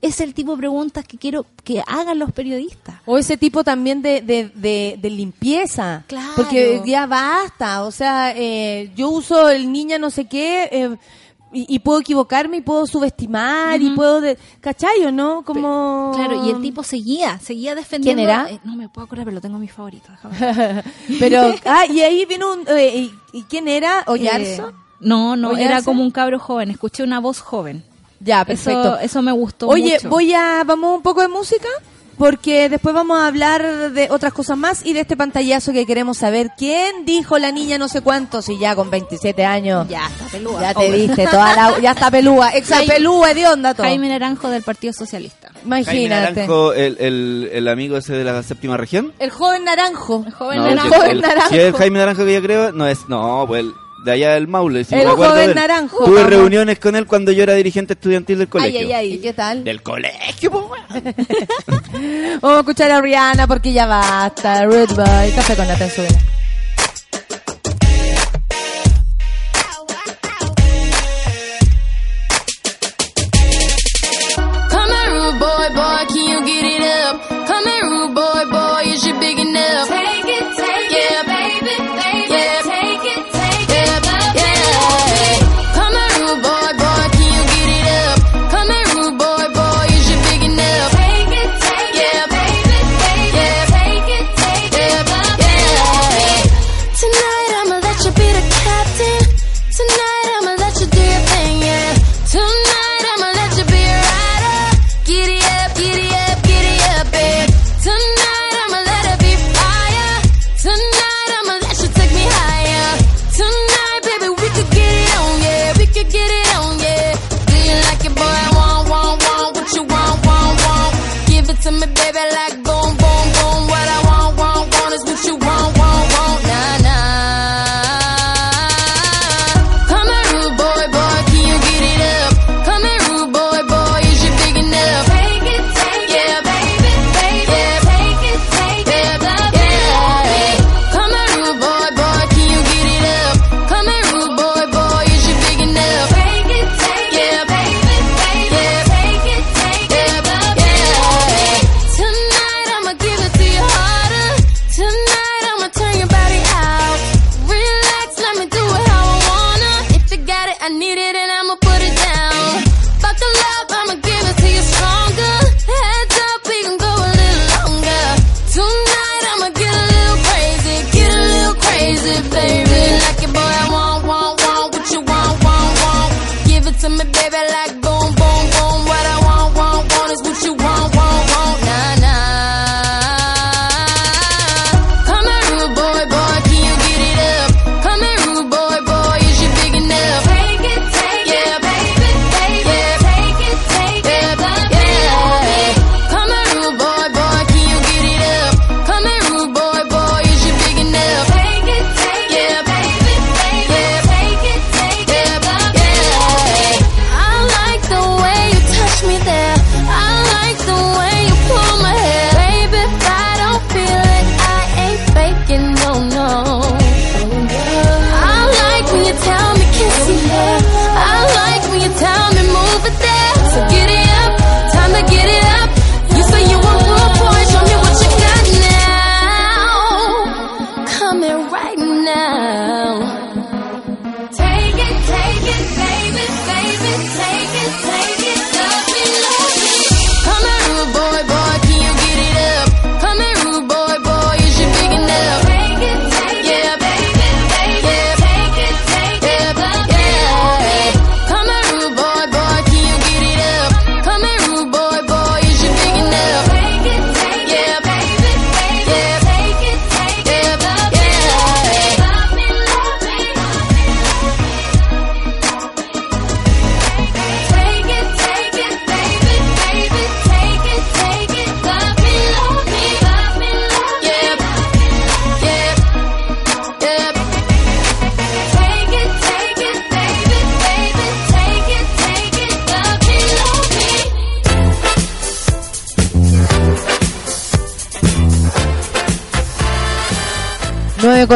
Es el tipo de preguntas que quiero que hagan los periodistas. O ese tipo también de, de, de, de limpieza. Claro. Porque ya basta. O sea, eh, yo uso el niña no sé qué eh, y, y puedo equivocarme y puedo subestimar y puedo... De, ¿Cachayo, no? Como... Claro, y el tipo seguía, seguía defendiendo. ¿Quién era? eh, no me puedo acordar, pero lo tengo en mi favorito. déjame ver. Pero... Ah, y ahí vino un... eh, y, y quién era? ¿Oyarzo? Eh, no, no, ¿Oyarse? era como un cabro joven. Escuché una voz joven. ya, perfecto. Eso, eso me gustó Oye, mucho. voy a... ¿Vamos un poco de música? Porque después vamos a hablar de otras cosas más y de este pantallazo que queremos saber. ¿Quién dijo la niña no sé cuánto? Si ya con 27 años... Ya está peluda. Ya te viste, toda la, ya está pelúa, exa Jaime- pelúa de onda todo. Jaime Naranjo del Partido Socialista. Jaime Imagínate. Naranjo, el, el, el amigo ese de la séptima región. El joven naranjo. El joven No, Naranjo. si es joven el- naranjo. Si es el Jaime Naranjo que yo creo, no es. No, pues el de allá del Maule. si El joven naranjo, Tuve vamos. reuniones con él cuando yo era dirigente estudiantil del Ay, colegio. ay, ay. ¿Y qué tal? Del colegio. Vamos a escuchar a Rihanna porque ya basta. Rude Boy. Café con la tensura.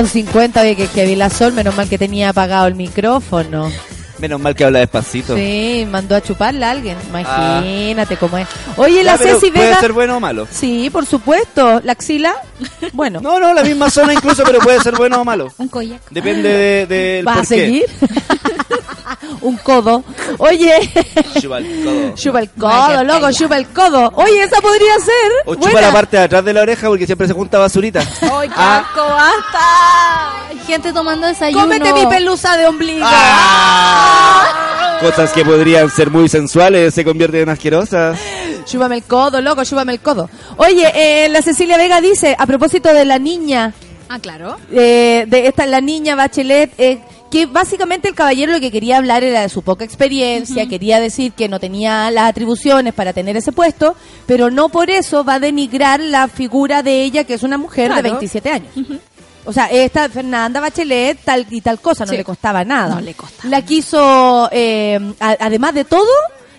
Con 50, oye, que, que vi la sol, menos mal que tenía apagado el micrófono. Menos mal que habla despacito. Sí, mandó a chuparla a alguien. Imagínate cómo es. Oye, la pero Ceci ¿Puede Vega. ser bueno o malo? Sí, por supuesto. La axila. Bueno. No, no, la misma zona incluso, pero puede ser bueno o malo. Un koyak. Depende de, del ¿Vas a por qué. seguir? Un codo. Oye, Chupa el codo. chupa el codo, loco, chupa el codo. Oye, esa podría ser. O chupa buena. la parte de atrás de la oreja porque siempre se junta basurita. ¡Ay, qué Ah. asco, basta! Hay gente tomando desayuno. Cómete mi pelusa de ombligo. Ah. Cosas que podrían ser muy sensuales se convierten en asquerosas. Chúpame el codo, loco, chúpame el codo. Oye, eh, la Cecilia Vega dice, a propósito de la niña, Ah, claro. eh, de esta, la niña Bachelet, eh, que básicamente el caballero lo que quería hablar era de su poca experiencia, quería decir que no tenía las atribuciones para tener ese puesto, pero no por eso va a denigrar la figura de ella, que es una mujer de Claro. 27 años. O sea, esta Fernanda Bachelet tal y tal cosa, no Sí. le costaba nada. No le costaba. La quiso, eh, a- además de todo,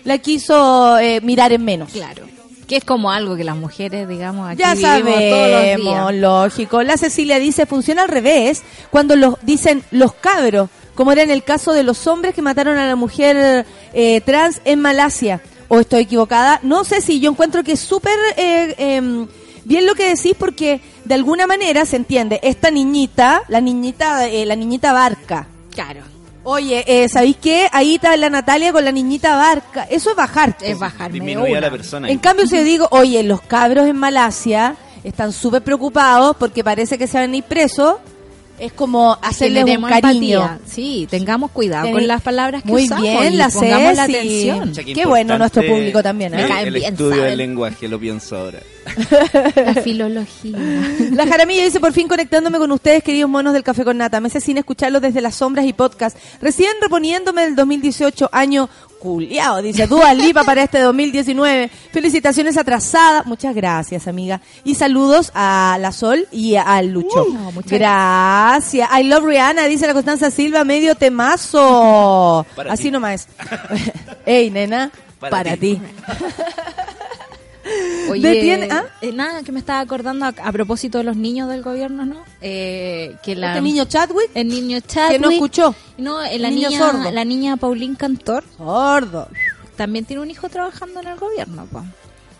la quiso eh, mirar en menos. Claro. Que es como algo que las mujeres, digamos, aquí Ya vivimos todos los sabemos, días. lógico. La Cecilia dice, funciona al revés, cuando los dicen los cabros, como era en el caso de los hombres que mataron a la mujer eh, trans en Malasia. ¿O estoy equivocada? No sé si yo encuentro que es súper eh, em, bien lo que decís porque de alguna manera se entiende. Esta niñita, la niñita, eh, la niñita barca. Claro. Oye, eh, ¿sabéis qué? Ahí está la Natalia con la niñita barca. Eso es bajarte. Es bajarme de Disminuye a la persona. En cambio, si yo digo, oye, los cabros en Malasia están súper preocupados porque parece que se van a ir presos, es como hacerles un cariño. empatía. Sí, tengamos cuidado con las palabras que Muy usamos bien, y la pongamos la atención. Qué bueno nuestro público también, ¿eh? El, Caen el bien, estudio del lenguaje, lo pienso ahora. La filología. La Jaramillo dice, por fin conectándome con ustedes, queridos monos del Café con Nata. Meses sin escucharlos desde las sombras y podcast. Recién reponiéndome del 2018, año culiao, dice Dua Lipa para este 2019. Felicitaciones atrasadas. Muchas gracias, amiga. Y saludos a la Sol y al Lucho. Uh, muchas gracias. I love Rihanna, dice la Constanza Silva, medio temazo. Para Así ti. nomás. Ey, nena, para, Para ti. Oye, Detiene- ¿ah? eh, nada, que me estaba acordando a, a propósito de los niños del gobierno, ¿no? Eh, que la, Este niño Chadwick, el niño Chadwick, que no escuchó. No, eh, la Niño niña, sordo. la niña Pauline Cantor Sordo. también tiene un hijo trabajando en el gobierno, po.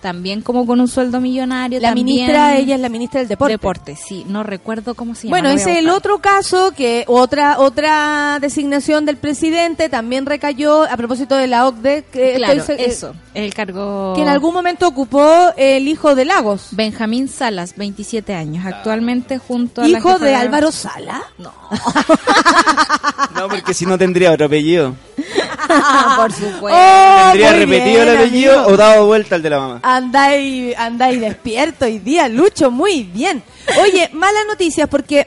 También como con un sueldo millonario. La también- ministra, ella es la ministra del deporte. Deporte, sí. No recuerdo cómo se llama. Bueno, ese es el otro caso que otra otra designación del presidente también recayó a propósito de la OCDE, que, Claro, estoy se- eso. El cargo... que en algún momento ocupó el hijo de Lagos, Benjamín Salas, 27 años, actualmente junto a hijo de Álvaro Sala. No, No, porque si no tendría otro apellido. por supuesto. Oh, Tendría repetido el apellido amigo. o dado vuelta al de la mamá. Andáis, andáis despierto hoy día, Lucho, muy bien. Oye, malas noticias porque,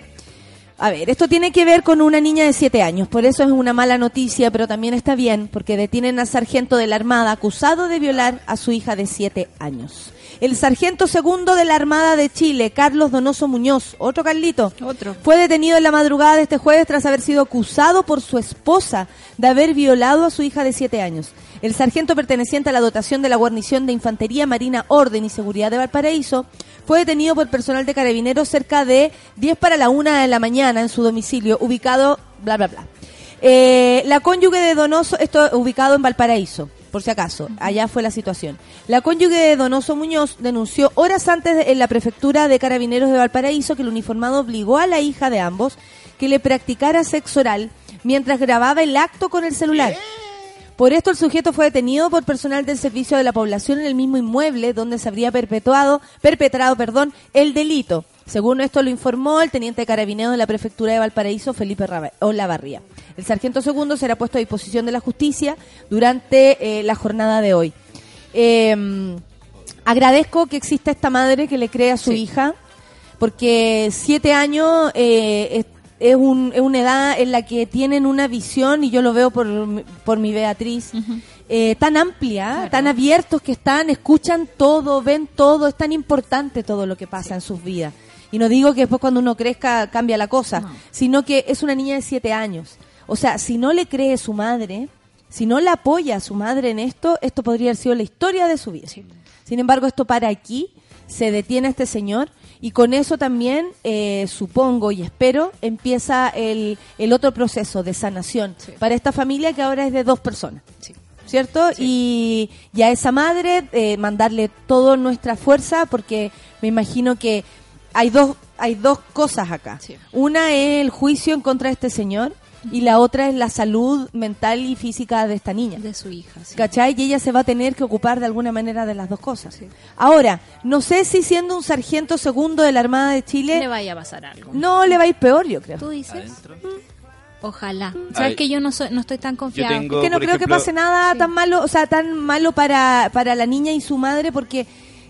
a ver, esto tiene que ver con una niña de 7 años, por eso es una mala noticia, pero también está bien, porque detienen al sargento de la Armada acusado de violar a su hija de 7 años. El sargento segundo de la Armada de Chile, Carlos Donoso Muñoz, otro Carlito, Otro. fue detenido en la madrugada de este jueves tras haber sido acusado por su esposa de haber violado a su hija de 7 años. El sargento perteneciente a la dotación de la guarnición de Infantería Marina Orden y Seguridad de Valparaíso fue detenido por personal de carabineros cerca de 10 para la 1 de la mañana en su domicilio, ubicado, bla, bla, bla. Eh, la cónyuge de Donoso, esto ubicado en Valparaíso, por si acaso, allá fue la situación. La cónyuge de Donoso Muñoz denunció horas antes en la prefectura de carabineros de Valparaíso que el uniformado obligó a la hija de ambos que le practicara sexo oral mientras grababa el acto con el celular. Por esto el sujeto fue detenido por personal del servicio de la población en el mismo inmueble donde se habría perpetuado, perpetrado, perdón, el delito. Según esto lo informó el teniente de carabineros de la prefectura de Valparaíso, Felipe Olavarría. El sargento segundo será puesto a disposición de la justicia durante eh, la jornada de hoy. Eh, agradezco que exista esta madre que le cree a su hija, porque siete años eh, es, es un- es una edad en la que tienen una visión, y yo lo veo por, mi- por mi Beatriz, eh, tan amplia, tan abiertos que están, escuchan todo, ven todo, es tan importante todo lo que pasa en sus vidas. Y no digo que después cuando uno crezca cambia la cosa, sino que es una niña de siete años. O sea, si no le cree su madre, si no la apoya a su madre en esto, esto podría haber sido la historia de su vida. Sin embargo, esto para aquí, se detiene a este señor Y con eso también, eh, supongo y espero, empieza el, el otro proceso de sanación Sí. para esta familia que ahora es de dos personas. Sí. ¿Cierto? Y, y a esa madre eh, mandarle toda nuestra fuerza porque me imagino que hay dos, hay dos cosas acá. Sí. Una es el juicio en contra de este señor y la otra es la salud mental y física de esta niña. De su hija, sí. ¿Cachai? Y ella se va a tener que ocupar de alguna manera de las dos cosas. Sí. Ahora, no sé si siendo un sargento segundo de la Armada de Le Chile, vaya a pasar algo. no le va a ir peor, yo creo. ¿Tú dices? Adentro. Ojalá. Ay. Sabes que yo no soy, no estoy tan confiada. tengo- Es que no creo que pase nada tan malo, o sea, tan malo para, para la niña y su madre porque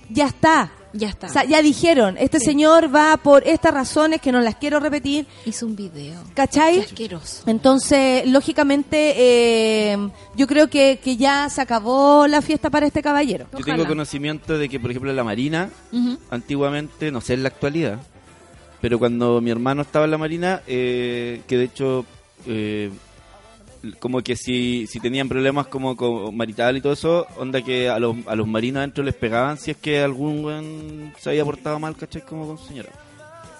ya está. Ya está. O sea, ya dijeron, este Sí. señor va por estas razones que no las quiero repetir, Hizo un video. ¿cachai? Qué asqueroso. Entonces, lógicamente, eh, yo creo que, que ya se acabó la fiesta para este caballero. Yo Ojalá. tengo conocimiento de que, por ejemplo, la Marina, antiguamente, no sé en la actualidad, pero cuando mi hermano estaba en la Marina, eh, que de hecho, eh, como que si, si tenían problemas como, como marital y todo eso, onda que a los, a los marinos adentro les pegaban si es que algún weón se había portado mal, ¿cachai? Como con señora.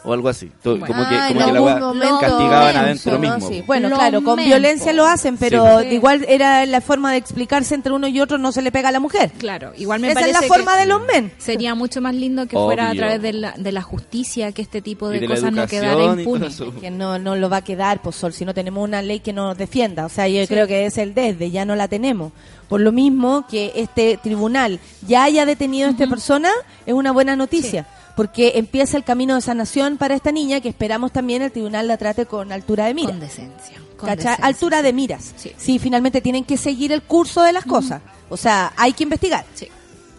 O algo así. Bueno. como que, como que la momento castigaban menso, adentro ¿no? mismo. Sí. Bueno, Lo claro, con violencia lo hacen, pero Sí. igual era la forma de explicarse entre uno y otro, no se le pega a la mujer. Claro, igual me Esa es parece la forma que de los men. sería mucho más lindo que fuera a través de la, de la justicia que este tipo de, cosas no quedara impune. Que no, no lo va a quedar, pues Sol, si no tenemos una ley que nos defienda. O sea, yo creo que es el desde, ya no la tenemos. Por lo mismo que este tribunal ya haya detenido a esta persona, es una buena noticia. Porque empieza el camino de sanación para esta niña que esperamos también el tribunal la trate con altura de mira. Con decencia. con. Altura de miras. Sí. Sí, finalmente tienen que seguir el curso de las cosas. O sea, hay que investigar. Sí.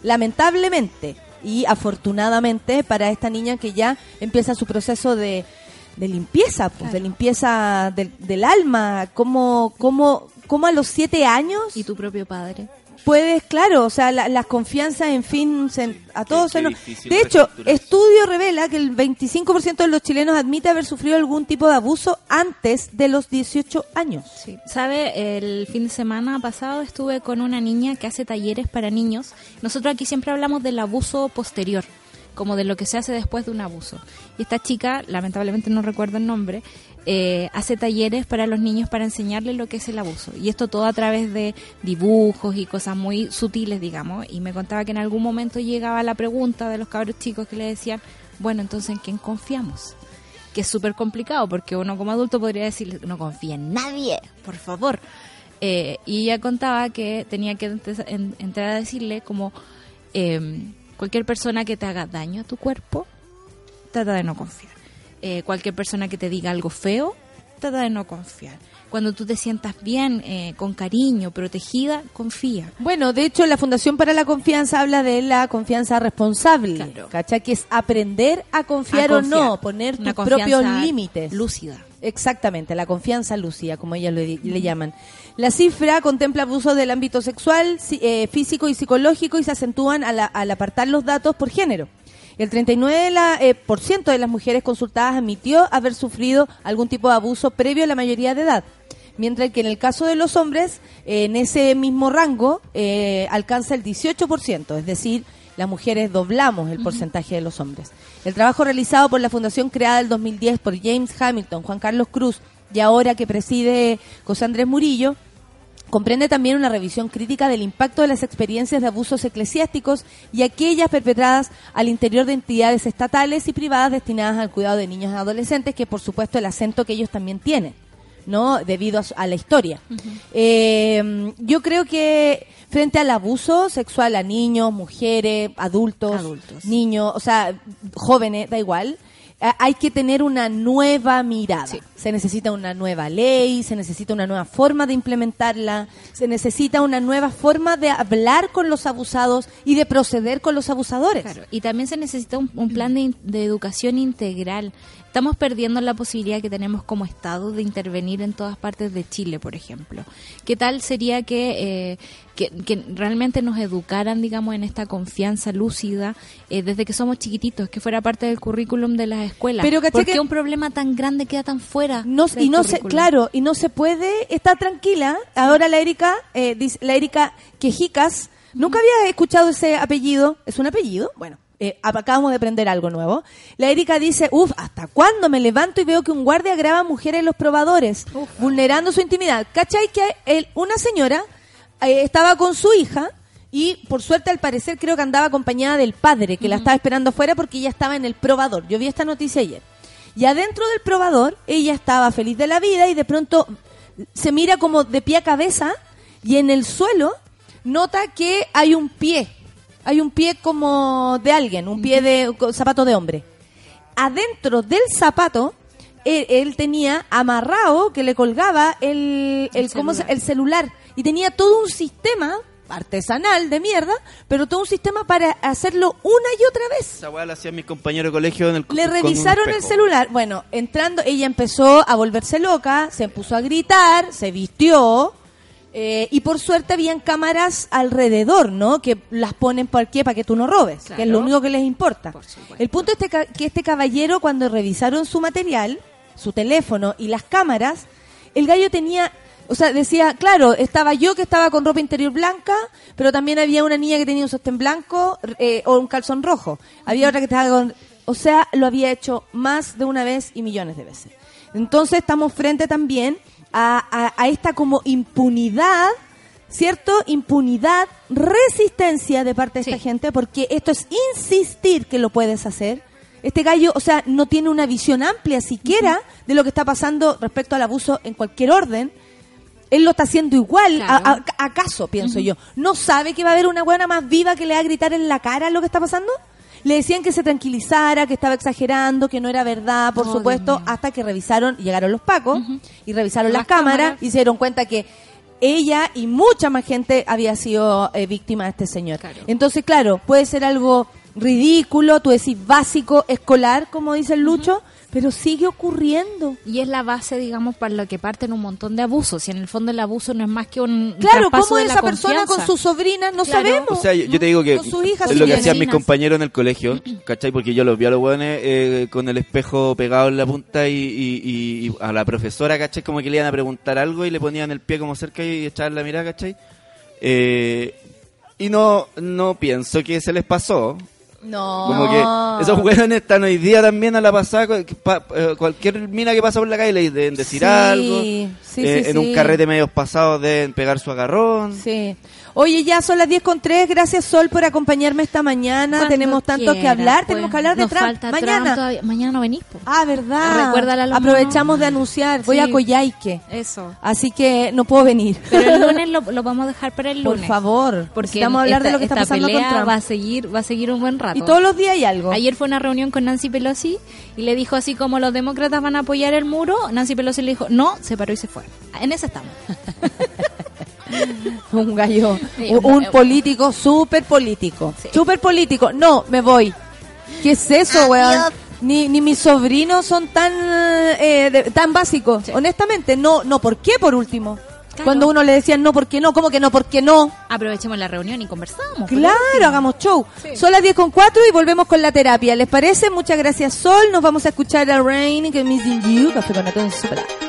Lamentablemente y afortunadamente para esta niña que ya empieza su proceso de, de limpieza, pues, Claro. de limpieza del, del alma, como, como, como a los siete años ¿Y tu propio padre? Puedes, claro, o sea, la- las confianzas, en fin, se- a todos qué se nos... De hecho, estudio revela que el 25% de los chilenos admite haber sufrido algún tipo de abuso antes de los 18 años. Sí. ¿Sabe? El fin de semana pasado estuve con una niña que hace talleres para niños. Nosotros aquí siempre hablamos del abuso posterior, como de lo que se hace después de un abuso. Y esta chica, lamentablemente no recuerdo el nombre, eh, hace talleres para los niños para enseñarles lo que es el abuso. Y esto todo a través de dibujos y cosas muy sutiles, digamos. Y me contaba que en algún momento llegaba la pregunta de los cabros chicos que le decían, bueno, entonces ¿en quién confiamos? que es súper complicado porque uno como adulto podría decir no confía en nadie, por favor. Eh, y ella contaba que tenía que entrar a decirle como eh, cualquier persona que te haga daño a tu cuerpo, trata de no confiar. Eh, cualquier persona que te diga algo feo, trata de no confiar. Cuando tú te sientas bien, eh, con cariño, protegida, confía. Bueno, de hecho, la Fundación para la Confianza habla de la confianza responsable, Claro. ¿cachai? Que es aprender a confiar, A o no, poner tus propios límites. Lúcida. Exactamente, la confianza lúcida, como ellas lo le llaman. La cifra contempla abusos del ámbito sexual, eh, físico y psicológico y se acentúan al, al apartar los datos por género. El 39% de, la, eh, por ciento de las mujeres consultadas admitió haber sufrido algún tipo de abuso previo a la mayoría de edad. Mientras que en el caso de los hombres, eh, en ese mismo rango, eh, alcanza el 18%, es decir, las mujeres doblamos el porcentaje de los hombres. El trabajo realizado por la fundación creada en el 2010 por James Hamilton, Juan Carlos Cruz y ahora que preside José Andrés Murillo, comprende también una revisión crítica del impacto de las experiencias de abusos eclesiásticos y aquellas perpetradas al interior de entidades estatales y privadas destinadas al cuidado de niños y adolescentes, que por supuesto el acento que ellos también tienen. ¿no? Debido a, su- a la historia. Eh, yo creo que frente al abuso sexual a niños, mujeres, adultos, Adultos. niños, o sea, jóvenes, da igual, hay que tener una nueva mirada. Sí. Se necesita una nueva ley, se necesita una nueva forma de implementarla, se necesita una nueva forma de hablar con los abusados y de proceder con los abusadores. Claro, y también se necesita un, un plan de educación integral. Estamos perdiendo la posibilidad que tenemos como Estado de intervenir en todas partes de Chile, por ejemplo. ¿Qué tal sería que, eh, que, que realmente nos educaran, digamos, en esta confianza lúcida eh, desde que somos chiquititos, que fuera parte del currículum de las escuelas? Pero, ¿cachai ¿Por qué un problema tan grande queda tan fuera? No, y no se, claro, y no se puede estar tranquila. Ahora la Erika, eh, dice, la Erika Quejicas, nunca había escuchado ese apellido. ¿Es un apellido? Bueno, eh, acabamos de aprender algo nuevo. La Erika dice, uff, ¿hasta cuándo me levanto y veo que un guardia graba a mujeres en los probadores, vulnerando su intimidad? ¿Cachai que él- una señora eh, estaba con su hija y por suerte al parecer creo que andaba acompañada del padre que la estaba esperando afuera porque ella estaba en el probador. Yo vi esta noticia ayer. Y adentro del probador ella estaba feliz de la vida y de pronto se mira como de pie a cabeza y en el suelo nota que hay un pie. Hay un pie como de alguien, un pie de zapato de hombre. Adentro del zapato él, él tenía amarrado que le colgaba el, el, El ¿cómo se- celular. el celular y tenía todo un sistema artesanal de mierda, pero todo un sistema para hacerlo una y otra vez. Esa weá la hacían mis compañeros de colegio en el Le revisaron el celular. Bueno, entrando, ella empezó a volverse loca, se puso a gritar, se vistió. eh, y por suerte habían cámaras alrededor, ¿no? Que las ponen para qué, para que tú no robes, que es lo único que les importa. El punto es este ca- que este caballero, cuando revisaron su material, su teléfono y las cámaras, el gallo tenía, o sea, decía, claro, estaba yo que estaba con ropa interior blanca, pero también había una niña que tenía un sostén blanco eh, o un calzón rojo. Había otra que estaba con... O sea, lo había hecho más de una vez y millones de veces. Entonces estamos frente también a, a- a esta como impunidad, ¿cierto? Impunidad, resistencia de parte de esta gente, porque esto es insistir que lo puedes hacer. Este gallo, o sea, no tiene una visión amplia siquiera de lo que está pasando respecto al abuso en cualquier orden. Él lo está haciendo igual, Claro. a- a- ¿acaso? Pienso yo. ¿No sabe que va a haber una buena más viva que le va a gritar en la cara lo que está pasando? Le decían que se tranquilizara, que estaba exagerando, que no era verdad, por Oh, supuesto, hasta que revisaron, llegaron los pacos y revisaron las, Las cámaras, cámaras. y se dieron cuenta que ella y mucha más gente había sido eh, víctima de este señor. Claro. Entonces, claro, puede ser algo ridículo, tú decís básico, escolar, como dice el Lucho, pero sigue ocurriendo. Y es la base, digamos, para lo que parten un montón de abusos. Y en el fondo el abuso no es más que un Claro, ¿cómo de esa persona con su sobrina? No Claro. sabemos. O sea, yo, yo te digo que Con sus hijas, es lo que hacían mis compañeros en el colegio, ¿cachai? Porque yo los vi a los hueones eh, con el espejo pegado en la punta y, y- y- y a la profesora, ¿cachai? Como que le iban a preguntar algo y le ponían el pie como cerca y echaban la mirada, ¿cachai? Eh, y no, no pienso que se les pasó. No. Como que esos hueones están hoy día también a la pasada. eh, cualquier mina que pasa por la calle le deben decir Sí, algo. sí, Eh, sí, en un carrete medios pasados deben pegar su agarrón. Sí. Oye, ya son las 10 con 3. Gracias, Sol, por acompañarme esta mañana. Cuando Tenemos tanto que hablar. pues. Tenemos que hablar de Trump. falta mañana. Trump todavía. Mañana no venís, po. Ah, ¿verdad? Recuérdale a los Aprovechamos monos. de anunciar. Voy Sí. a Coyhaique. Eso. Así que no puedo venir. Pero el lunes lo, lo vamos a dejar para el Por lunes. favor. Porque Necesitamos hablar de lo que está pasando con pelea Trump. va a seguir, va a seguir un buen rato. Y todos los días hay algo. Ayer fue una reunión con Nancy Pelosi y le dijo así como los demócratas van a apoyar el muro, Nancy Pelosi le dijo no, se paró y se fue. En ese estamos. un gallo, Sí, un, político súper político. Sí. Súper político. No, me voy. ¿Qué es eso, weón? Ni, ni mis sobrinos son tan eh, de- tan básicos. Sí. Honestamente, no, no, ¿por qué por último? Claro. Cuando uno le decía no, ¿por qué no? ¿Cómo que no? ¿Por qué no? Aprovechemos la reunión y conversamos. Claro, hagamos show. Son las 10 con 4 y volvemos con la terapia. ¿Les parece? Muchas gracias, Sol. Nos vamos a escuchar a Rain, que Missing You, café con Atún Super.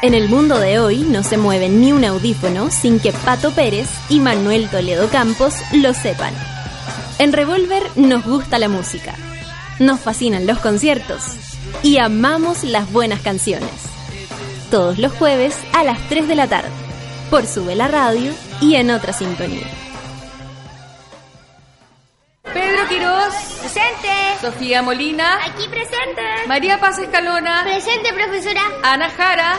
En el mundo de hoy no se mueve ni un audífono sin que Pato Pérez y Manuel Toledo Campos lo sepan. En Revolver nos gusta la música, nos fascinan los conciertos y amamos las buenas canciones. Todos los jueves a las 3 de la tarde, por Sube la Radio y en otra sintonía. Pedro Quirós, Presente. Sofía Molina, Aquí presente. María Paz Escalona, Presente, profesora. Ana Jara,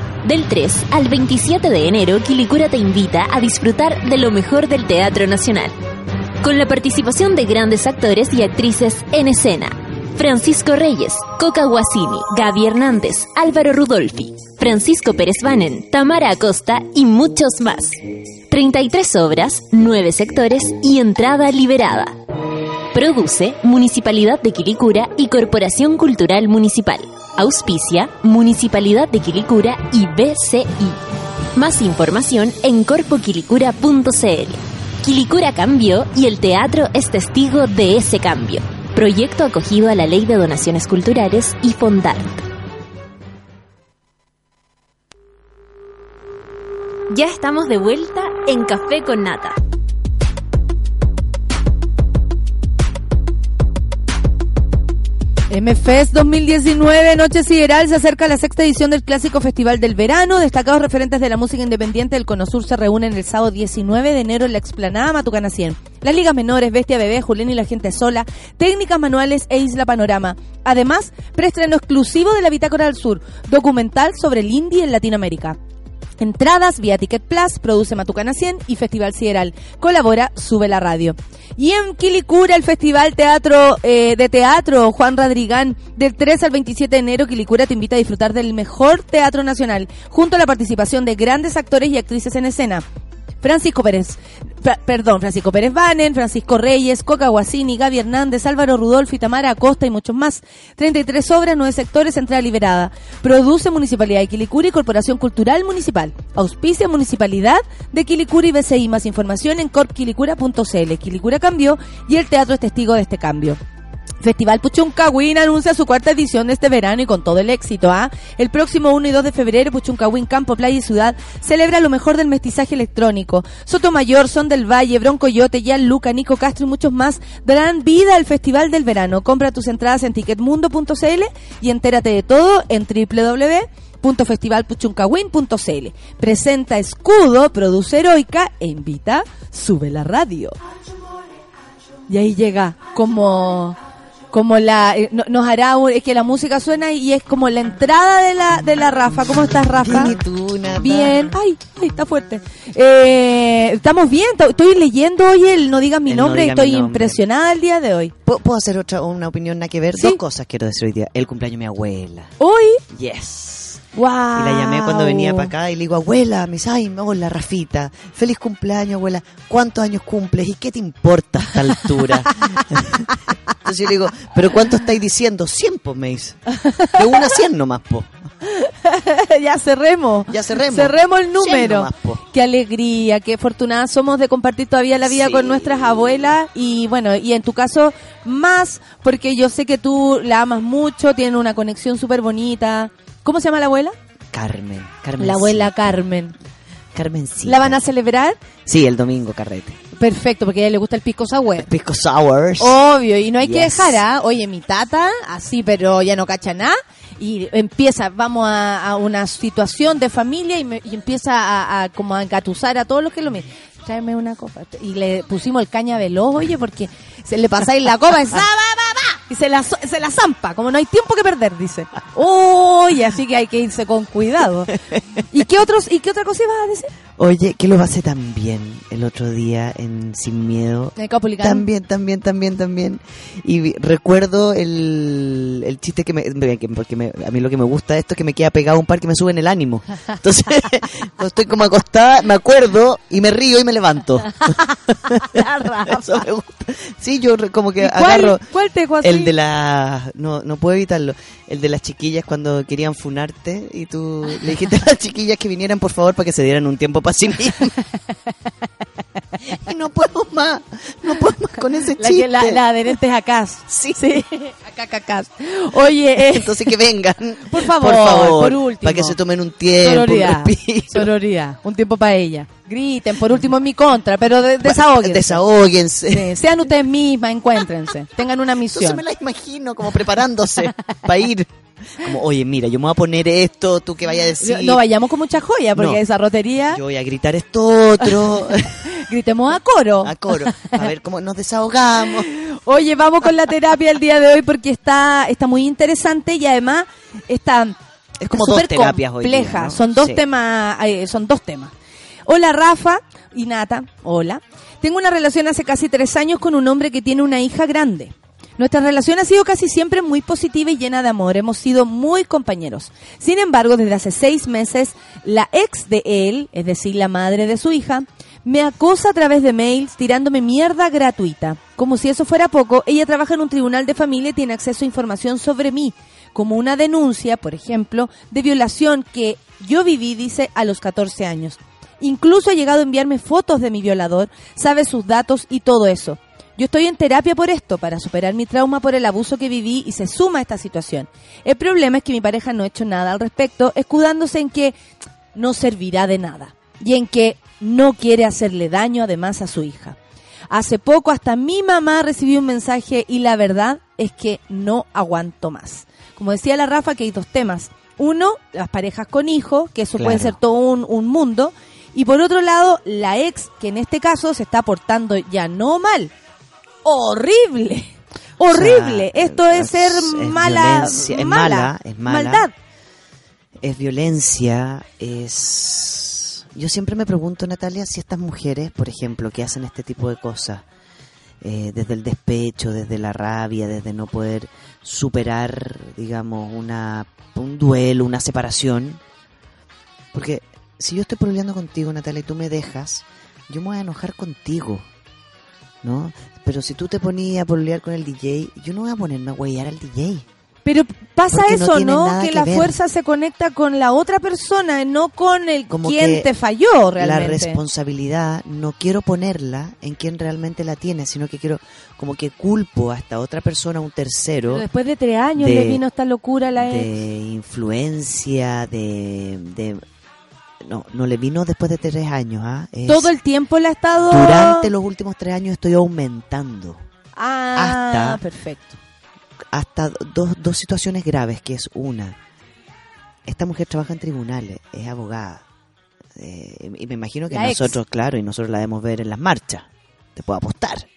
Del 3 al 27 de enero, Quilicura te invita a disfrutar de lo mejor del Teatro Nacional. Con la participación de grandes actores y actrices en escena. Francisco Reyes, Coca Guasini, Gaby Hernández, Álvaro Rudolfi, Francisco Pérez Banen, Tamara Acosta y muchos más. 33 obras, 9 sectores y entrada liberada. Produce Municipalidad de Quilicura y Corporación Cultural Municipal. Auspicia Municipalidad de Quilicura y BCI. Más información en corpoquilicura.cl. Quilicura cambió y el teatro es testigo de ese cambio. Proyecto acogido a la Ley de Donaciones Culturales y Fondart. Ya estamos de vuelta en Café con Nata. MFest 2019, Noche Sideral, se acerca la sexta edición del Clásico Festival del Verano. Destacados referentes de la música independiente del Cono Sur se reúnen el sábado 19 de enero en la explanada Matucana 100. Las ligas menores, Bestia Bebé, Julián y la gente sola, técnicas manuales e Isla Panorama. Además, preestreno exclusivo de la Bitácora del Sur, documental sobre el indie en Latinoamérica. Entradas vía Ticket Plus, produce Matucana 100 y Festival Sideral. Colabora Sube la Radio. Y en Quilicura, el Festival Teatro eh, de Teatro Juan Radrigán, del 3 al 27 de enero, Quilicura te invita a disfrutar del mejor teatro nacional, junto a la participación de grandes actores y actrices en escena. Francisco Pérez, perdón, Francisco Pérez Banen, Francisco Reyes, Coca Guasini, Gaby Hernández, Álvaro Rudolfi, Tamara Acosta y muchos más. 33 obras, 9 sectores, entrada liberada. Produce Municipalidad de Quilicura y Corporación Cultural Municipal. Auspicia Municipalidad de Quilicura y BCI. Más información en corpquilicura.cl. Quilicura cambió y el teatro es testigo de este cambio. Festival Puchuncahuín anuncia su cuarta edición este verano y con todo el éxito. ¿ah? El próximo 1 y 2 de febrero, Puchuncahuín, Campo, Playa y Ciudad celebra lo mejor del mestizaje electrónico. Sotomayor, Son del Valle, Broncoyote, Yan Luca, Nico Castro y muchos más darán vida al Festival del Verano. Compra tus entradas en ticketmundo.cl y entérate de todo en www.festivalpuchuncahuín.cl. Presenta Escudo, produce Heroica e invita Sube la Radio. Y ahí llega como como la eh, no- nos hará un- es que la música suena y es como la entrada de la de la Rafa. ¿Cómo estás, Rafa? Bien, ¿y tú? Bien. Ay, ay, está fuerte. Eh, estamos bien. to- Estoy leyendo hoy el No digas mi El No nombre diga mi estoy nombre. impresionada el día de hoy. ¿Puedo, puedo hacer otra una opinión nada que ver? Sí. Dos cosas quiero decir hoy día. El cumpleaños de mi abuela. Hoy, Yes. Wow. Y la llamé cuando venía para acá y le digo, abuela, me dice, ay, hola, Rafita, feliz cumpleaños, abuela. ¿Cuántos años cumples? ¿Y qué te importa a esta altura? Entonces yo le digo, ¿pero cuánto estáis diciendo? 100, po, me dice. De una a 100 nomás, po. ya cerremos. Ya cerremos. Cerremos el número. nomás. Qué alegría, qué afortunada somos de compartir todavía la vida Sí. con nuestras abuelas y bueno, y en tu caso más porque yo sé que tú la amas mucho, tienen una conexión súper bonita. ¿Cómo se llama la abuela? Carmen. Carmen La abuela Carmen. Carmen sí. ¿La van a celebrar? Sí, el domingo, carrete. Perfecto, porque a ella le gusta el pisco sour. Pisco Sours. Obvio, y no hay que dejar, ¿ah? Oye, mi tata, así, pero ya no cacha nada. Y empieza, vamos a, a una situación de familia y, me- y empieza a, a como a engatusar a todos los que lo miran. Tráeme una copa. Y le pusimos el caña veloz, oye, porque se le pasáis la copa y, ¡sa, va, va, va! Y se la, se la zampa, como no hay tiempo que perder, dice. Uy, así que hay que irse con cuidado. ¿Y qué otros, y qué otra cosa ibas a decir? Oye, que lo pasé tan bien el otro día en Sin Miedo. También, también, también, también. Y recuerdo el, el chiste que me, me- que- porque me- a mí lo que me gusta de esto es que me queda pegado un par que me sube en el ánimo. Entonces, estoy como acostada, me acuerdo y me río y me levanto. Eso me gusta. Sí, yo como que ¿Y cuál- agarro cuál te así? El de la no no puedo evitarlo, el de las chiquillas cuando querían funarte y tú le dijiste a las chiquillas que vinieran por favor para que se dieran un tiempo para sí mismas. y no puedo más, no puedo más con ese La, chiste. que, la, la adherente es acá. Sí. acá, acá, acá. Oye, eh, Entonces que vengan. por favor, por favor, por último. para que se tomen un tiempo, Sororidad, un respiro. un tiempo para ella. Griten, por último en mi contra, pero de, desahóguense. Desahóguense. Sí, sean ustedes mismas, encuéntrense, tengan una Entonces misión. me la imagino como preparándose para ir. Como, oye, mira, yo me voy a poner esto, tú que vayas a decir. No vayamos con mucha joya, porque No. esa rotería, Yo voy a gritar esto otro. gritemos a coro. a coro. A ver cómo nos desahogamos. Oye, vamos con la terapia el día de hoy porque está, está muy interesante y además está Es como dos terapias hoy día, compleja. ¿no? Son dos Sí. temas, eh, son dos temas. Hola Rafa y Nata, hola. Tengo una relación hace casi tres años con un hombre que tiene una hija grande. Nuestra relación ha sido casi siempre muy positiva y llena de amor. Hemos sido muy compañeros. Sin embargo, desde hace seis meses, la ex de él, es decir, la madre de su hija, me acosa a través de mails tirándome mierda gratuita. Como si eso fuera poco, ella trabaja en un tribunal de familia y tiene acceso a información sobre mí, como una denuncia, por ejemplo, de violación que yo viví, dice, a los 14 años. Incluso ha llegado a enviarme fotos de mi violador, sabe sus datos y todo eso. Yo estoy en terapia por esto, para superar mi trauma por el abuso que viví y se suma a esta situación. El problema es que mi pareja no ha hecho nada al respecto, escudándose en que no servirá de nada y en que no quiere hacerle daño además a su hija. Hace poco hasta mi mamá recibió un mensaje y la verdad es que no aguanto más. Como decía la Rafa, que hay dos temas. Uno, las parejas con hijos, que eso puede ser todo un, un mundo. Y por otro lado, la ex, que en este caso se está portando ya no mal, horrible. Horrible. O sea, Esto es ser es mala, mala, mala, es mala. maldad. Es violencia, es... Yo siempre me pregunto, Natalia, si estas mujeres, por ejemplo, que hacen este tipo de cosas, eh, desde el despecho, desde la rabia, desde no poder superar, digamos, una, un duelo, una separación, porque si yo estoy peleando contigo, Natalia, y tú me dejas, yo me voy a enojar contigo, ¿no? Pero si tú te ponías a pololear con el DJ, yo no voy a ponerme a huellar al DJ. Pero pasa Porque no eso, ¿no? nada que que la ver. fuerza se conecta con la otra persona, no con el Como quien te falló realmente. La responsabilidad no quiero ponerla en quien realmente la tiene, sino que quiero como que culpo a esta otra persona, un tercero, Pero después de tres años de- le vino esta locura a la ex. de influencia, de, de... No, no le vino después de tres años, ¿ah? Es- Todo el tiempo le ha estado... Durante los últimos tres años estoy aumentando Ah, hasta- perfecto. hasta dos, dos situaciones graves, que es una, esta mujer trabaja en tribunales, es abogada, eh, y me imagino que La ex. nosotros, claro, y nosotros la debemos ver en las marchas, te puedo apostar.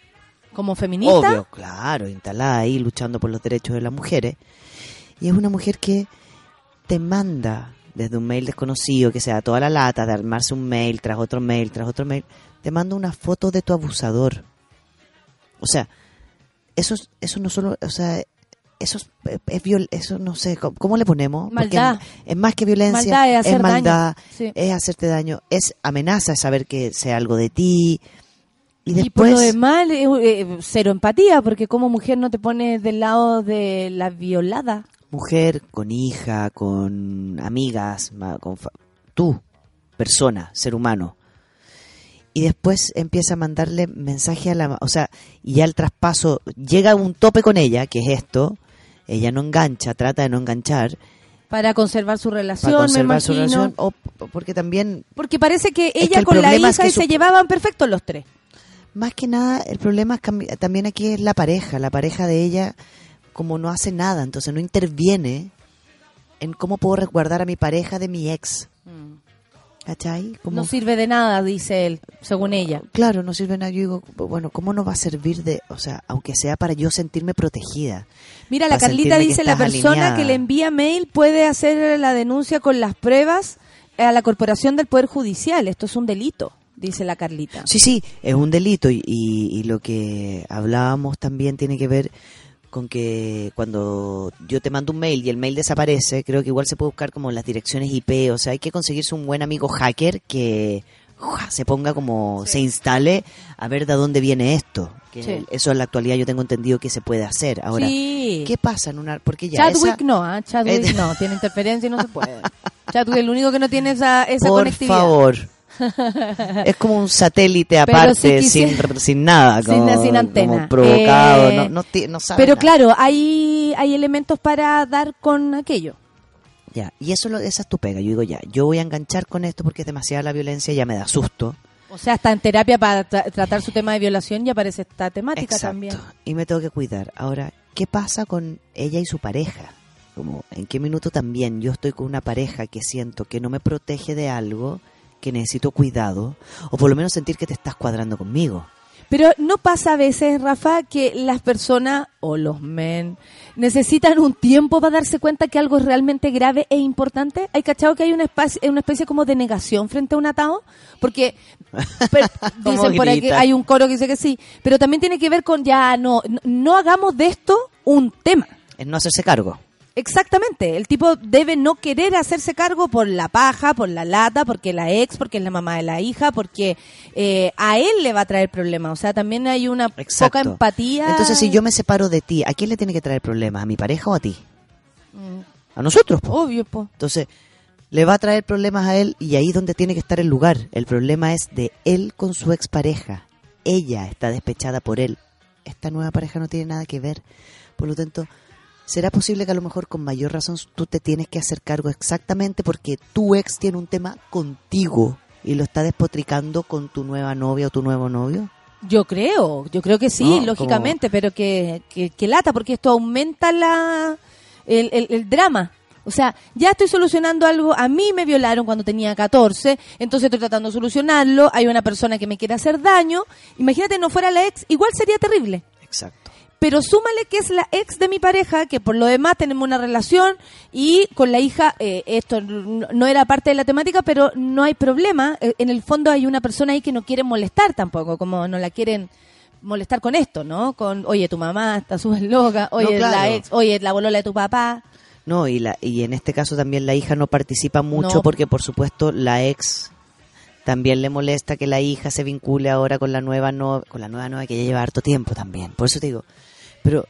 Como feminista, Obvio, claro, instalada ahí luchando por los derechos de las mujeres. Y es una mujer que te manda desde un mail desconocido, que sea toda la lata de armarse un mail tras otro mail, tras otro mail, te manda una foto de tu abusador. O sea, eso, es- eso no solo, o sea, eso es, es viol- eso no sé, ¿cómo, cómo le ponemos? Porque Maldad. Es, es más que violencia, Maldad es hacer maldad, sí. es hacerte daño, es amenaza, es saber que sea algo de ti. Y Y por lo después, demás, eh, eh, cero empatía, porque como mujer no te pones del lado de la violada. Mujer, con hija, con amigas, con tú, persona, ser humano. Y después empieza a mandarle mensaje a la... O sea, y ya el traspaso llega a un tope con ella, que es esto. Ella no engancha, trata de no enganchar Para conservar su relación, para conservar me su relación. O porque también, Porque parece que Es ella que el con la hija es que y su- se llevaban perfectos los tres. más que nada, el problema es cami- también aquí es la pareja. La pareja de ella, como no hace nada, entonces no interviene en cómo puedo resguardar a mi pareja de mi ex. ¿Cachai? Como, No sirve de nada, dice él, según ella. Claro, no sirve nada. Yo digo, bueno, ¿cómo no va a servir de, o sea, aunque sea para yo sentirme protegida? Mira, la Carlita dice, la persona alineada". que le envía mail puede hacer la denuncia con las pruebas a la Corporación del Poder Judicial. Esto es un delito, dice la Carlita. Sí, sí, es un delito y, y- y lo que hablábamos también tiene que ver con que cuando yo te mando un mail y el mail desaparece, creo que igual se puede buscar como las direcciones IP, o sea, hay que conseguirse un buen amigo hacker que se ponga como, se instale a ver de dónde viene esto. Que Sí. Eso en la actualidad yo tengo entendido que se puede hacer. Ahora, Sí. ¿qué pasa en una...? Porque ya Chadwick esa- no, ¿ah? Chadwick no, tiene interferencia y no se puede. Chadwick el único que no tiene esa, esa Por conectividad. favor. Es como un satélite aparte, si sin, quisiera- sin nada, como, sin antena. como provocado, Eh, no, no, ti- no sabe Pero nada. claro, hay, hay elementos para dar con aquello. Ya, y eso lo, esa es tu pega. Yo digo, ya, yo voy a enganchar con esto porque es demasiada la violencia, ya me da susto. O sea, está en terapia para tra- tratar su tema de violación y aparece esta temática Exacto. también. Y me tengo que cuidar. Ahora, ¿qué pasa con ella y su pareja? Como, ¿en qué minuto también yo estoy con una pareja que siento que no me protege de algo, que necesito cuidado, o por lo menos sentir que te estás cuadrando conmigo? Pero no pasa a veces, Rafa, que las personas o los men necesitan un tiempo para darse cuenta que algo es realmente grave e importante. ¿Hay cachado que hay una especie, una especie como de negación frente a un atado? Porque dicen por aquí, hay un coro que dice que sí, pero también tiene que ver con ya no, no, no hagamos de esto un tema. Es no hacerse cargo. Exactamente, el tipo debe no querer hacerse cargo por la paja, por la lata, porque la ex, porque es la mamá de la hija, porque eh, a él le va a traer problemas. O sea, también hay una Exacto. poca empatía. Entonces, si yo me separo de ti, ¿a quién le tiene que traer problemas? ¿A mi pareja o a ti? Mm, A nosotros. po. Obvio, po. Entonces, le va a traer problemas a él y ahí es donde tiene que estar el lugar. El problema es de él con su expareja. Ella está despechada por él. Esta nueva pareja no tiene nada que ver. Por lo tanto, ¿será posible que a lo mejor con mayor razón tú te tienes que hacer cargo exactamente porque tu ex tiene un tema contigo y lo está despotricando con tu nueva novia o tu nuevo novio? Yo creo, yo creo que sí, No, lógicamente, pero que, que, que lata, porque esto aumenta la el, el- el drama. O sea, ya estoy solucionando algo, a mí me violaron cuando tenía 14, entonces estoy tratando de solucionarlo, hay una persona que me quiere hacer daño, imagínate no fuera la ex, igual sería terrible. Exacto. Pero súmale que es la ex de mi pareja, que por lo demás tenemos una relación y con la hija, eh, esto no era parte de la temática, pero no hay problema. Eh, En el fondo hay una persona ahí que no quiere molestar tampoco, como no la quieren molestar con esto, ¿no? Con, oye, tu mamá está súper loca, oye, claro. la ex, oye, la bolola de tu papá. No, y, la, y en este caso también la hija no participa mucho No. porque por supuesto la ex también le molesta que la hija se vincule ahora con la nueva no, con la nueva novia que ya lleva harto tiempo también. Por eso te digo, pero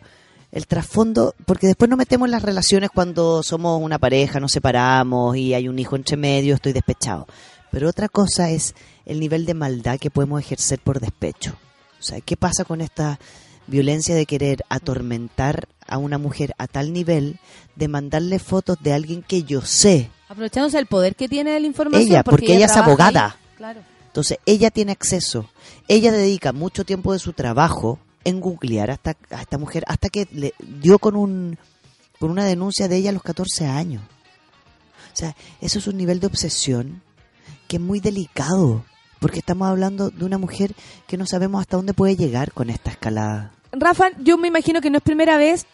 el trasfondo, porque después nos metemos en las relaciones cuando somos una pareja, nos separamos y hay un hijo entre medio, estoy despechado. Pero otra cosa es el nivel de maldad que podemos ejercer por despecho. O sea, ¿qué pasa con esta violencia de querer atormentar a una mujer a tal nivel de mandarle fotos de alguien que yo sé? Aprovechándose el poder que tiene la información. Ella, porque ella es abogada. Claro. Entonces, ella tiene acceso. Ella dedica mucho tiempo de su trabajo en googlear a esta, a esta mujer hasta que le dio con un con una denuncia de ella a los 14 años. O sea, eso es un nivel de obsesión que es muy delicado, porque estamos hablando de una mujer que no sabemos hasta dónde puede llegar con esta escalada. Rafa, yo me imagino que no es primera vez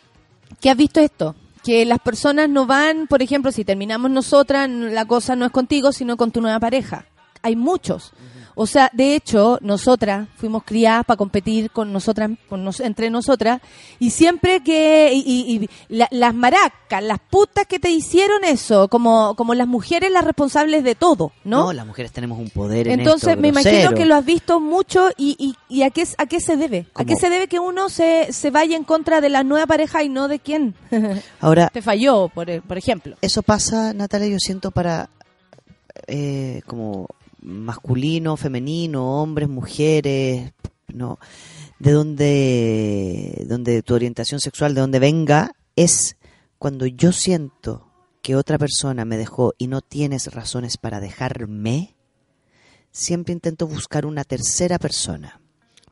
que has visto esto. Que las personas no van, por ejemplo, si terminamos nosotras, la cosa no es contigo, sino con tu nueva pareja. Hay muchos. O sea, de hecho, nosotras fuimos criadas para competir con nosotras, con nos- entre nosotras, y siempre que, y, y- y la- las maracas, las putas que te hicieron eso, como, como las mujeres las responsables de todo, ¿no? No, las mujeres tenemos un poder en Entonces esto me imagino que lo has visto mucho y, y, a, qué, a qué se debe. ¿A qué se debe que uno se, se vaya en contra de la nueva pareja y no de quién? Ahora, Te falló, por, por ejemplo. eso pasa, Natalia, yo siento para eh, como masculino, femenino, hombres, mujeres, no, de donde, donde tu orientación sexual, de donde venga, es cuando yo siento que otra persona me dejó y no tienes razones para dejarme, siempre intento buscar una tercera persona.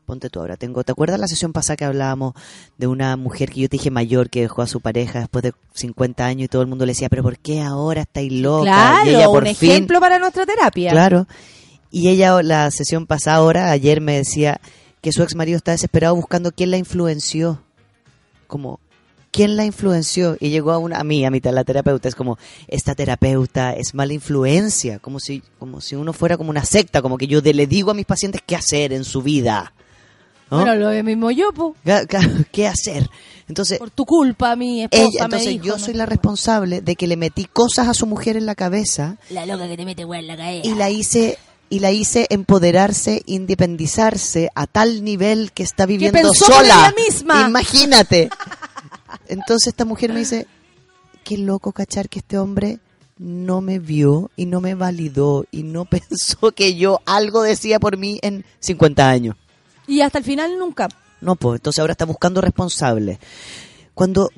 Ponte tú ahora, tengo, ¿te acuerdas la sesión pasada que hablábamos de una mujer que yo te dije mayor que dejó a su pareja después de 50 años y todo el mundo le decía, pero ¿por qué ahora estáis loca? Claro, y ella por un fin, ejemplo para nuestra terapia. Claro. Y ella, la sesión pasada ahora, ayer me decía que su ex marido está desesperado buscando quién la influenció. Como, ¿quién la influenció? Y llegó a, una, a mí, a mi la terapeuta. Es como, esta terapeuta es mala influencia. Como si, como si uno fuera como una secta. Como que yo de- le digo a mis pacientes qué hacer en su vida. ¿No? Bueno, lo mismo yo, po. ¿Qué hacer? Entonces, Por tu culpa, mi esposa ella, me entonces dijo, yo ¿no? soy la responsable de que le metí cosas a su mujer en la cabeza La loca que te mete en la cabeza. y la hice y la hice empoderarse, independizarse a tal nivel que está viviendo pensó sola. ella misma. Imagínate. Entonces esta mujer me dice, qué loco cachar que este hombre no me vio y no me validó y no pensó que yo algo decía por mí en 50 años. Y hasta el final nunca. No, pues entonces ahora está buscando responsables. Cuando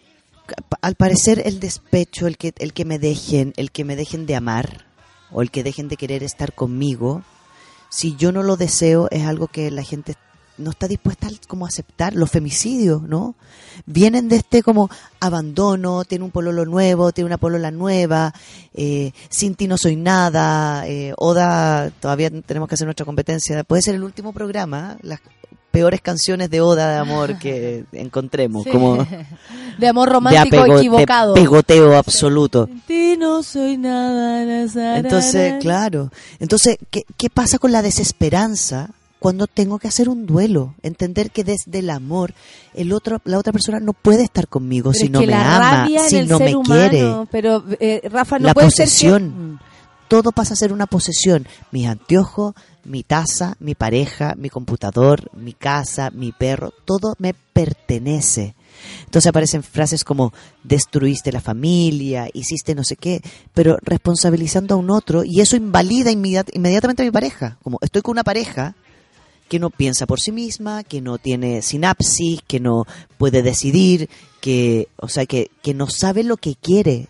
al parecer el despecho, el que el que me dejen, el que me dejen de amar o el que dejen de querer estar conmigo, si yo no lo deseo es algo que la gente no está dispuesta como a aceptar los femicidios, ¿no? Vienen de este como abandono, tiene un pololo nuevo, tiene una polola nueva, eh, sin ti no soy nada, eh, Oda, todavía tenemos que hacer nuestra competencia, puede ser el último programa, las peores canciones de Oda de amor que encontremos, Sí. como De amor de, romántico apego- de equivocado. pegoteo absoluto. Sin ti no soy nada. Entonces, claro. Entonces, ¿qué, ¿qué pasa con la desesperanza cuando tengo que hacer un duelo? Entender que desde el amor, el otro, la otra persona no puede estar conmigo Pero si no me ama, si no me humano, quiere. Pero, eh, Rafa, no la puede ser que- posesión. Todo pasa a ser una posesión. Mis anteojos, mi taza, mi pareja, mi computador, mi casa, mi perro, todo me pertenece. Entonces aparecen frases como destruiste la familia, hiciste no sé qué, pero responsabilizando a un otro y eso invalida inmediat- inmediatamente a mi pareja. Como estoy con una pareja que no piensa por sí misma, que no tiene sinapsis, que no puede decidir, que, o sea, que, que no sabe lo que quiere.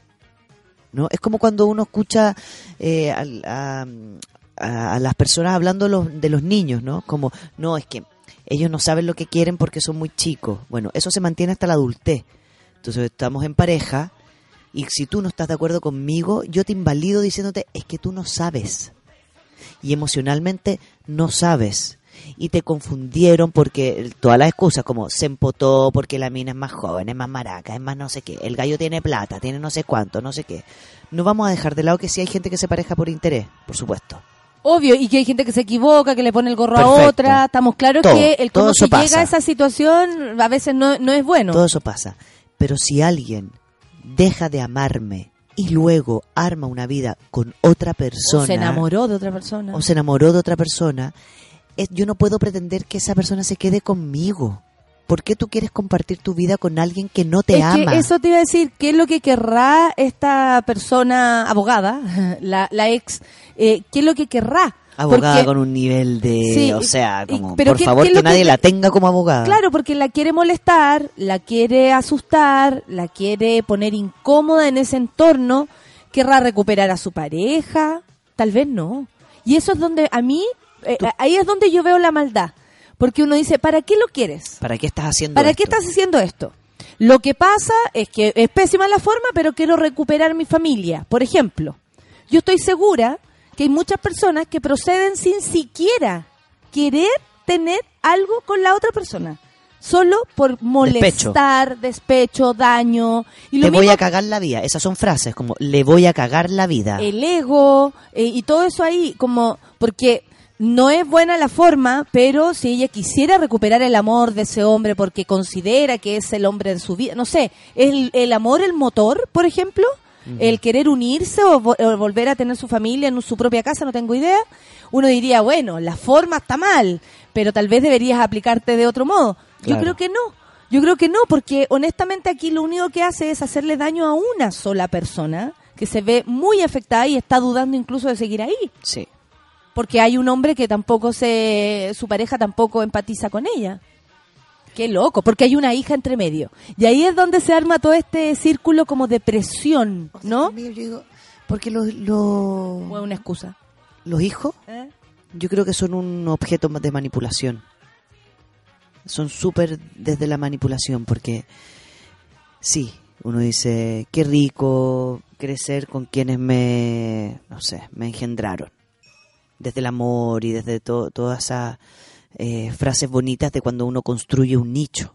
¿no? Es como cuando uno escucha eh, a, a- las personas hablando de los niños, ¿no? Como, no, es que ellos no saben lo que quieren porque son muy chicos. Bueno, eso se mantiene hasta la adultez. Entonces estamos en pareja y si tú no estás de acuerdo conmigo, yo te invalido diciéndote, es que tú no sabes. Y emocionalmente no sabes. Y te confundieron porque todas las excusas, como se empotó porque la mina es más joven, es más maraca, es más no sé qué, el gallo tiene plata, tiene no sé cuánto, no sé qué. No vamos a dejar de lado que si hay gente que se pareja por interés, por supuesto. Obvio, y que hay gente que se equivoca, que le pone el gorro a otra. Estamos claros Todo, que el cómo se llega a esa situación a veces no, no es bueno. Todo eso pasa. Pero si alguien deja de amarme y luego arma una vida con otra persona O se enamoró de otra persona. o se enamoró de otra persona, yo no puedo pretender que esa persona se quede conmigo. ¿Por qué tú quieres compartir tu vida con alguien que no te es ama? que eso te iba a decir, ¿qué es lo que querrá esta persona abogada, la, la ex? eh, ¿Qué es lo que querrá? Abogada Porque- con un nivel de, Sí, o sea, como, pero por ¿qué- favor qué que nadie la tenga como abogada. Claro, porque la quiere molestar, la quiere asustar, la quiere poner incómoda en ese entorno, querrá recuperar a su pareja, tal vez no. Y eso es donde a mí, eh, ahí es donde yo veo la maldad. Porque uno dice, ¿para qué lo quieres? ¿Para qué estás haciendo ¿Para esto? qué estás haciendo esto? Lo que pasa es que es pésima la forma, pero quiero recuperar mi familia. Por ejemplo, yo estoy segura que hay muchas personas que proceden sin siquiera querer tener algo con la otra persona. solo por molestar, despecho, daño. Y lo Le voy a cagar la vida. Esas son frases como le voy a cagar la vida. el ego eh, y todo eso ahí, como porque no es buena la forma, pero si ella quisiera recuperar el amor de ese hombre porque considera que es el hombre de su vida, no sé, ¿es el, el amor el motor, por ejemplo? El querer unirse o, vo- o volver a tener su familia en su propia casa, no tengo idea. Uno diría, bueno, la forma está mal, pero tal vez deberías aplicarte de otro modo. Yo creo que no. Yo creo que no, porque honestamente aquí lo único que hace es hacerle daño a una sola persona que se ve muy afectada y está dudando incluso de seguir ahí. Sí. Porque hay un hombre que tampoco se, su pareja tampoco empatiza con ella. Qué loco, porque hay una hija entre medio. Y ahí es donde se arma todo este círculo como de presión, ¿no? Yo digo, porque los, los, O es una excusa. los hijos, ¿Eh? yo creo que son un objeto de manipulación. Son súper desde la manipulación, porque sí, uno dice, qué rico crecer con quienes me, no sé, me engendraron. Desde el amor y desde to- todas esas eh, frases bonitas de cuando uno construye un nicho.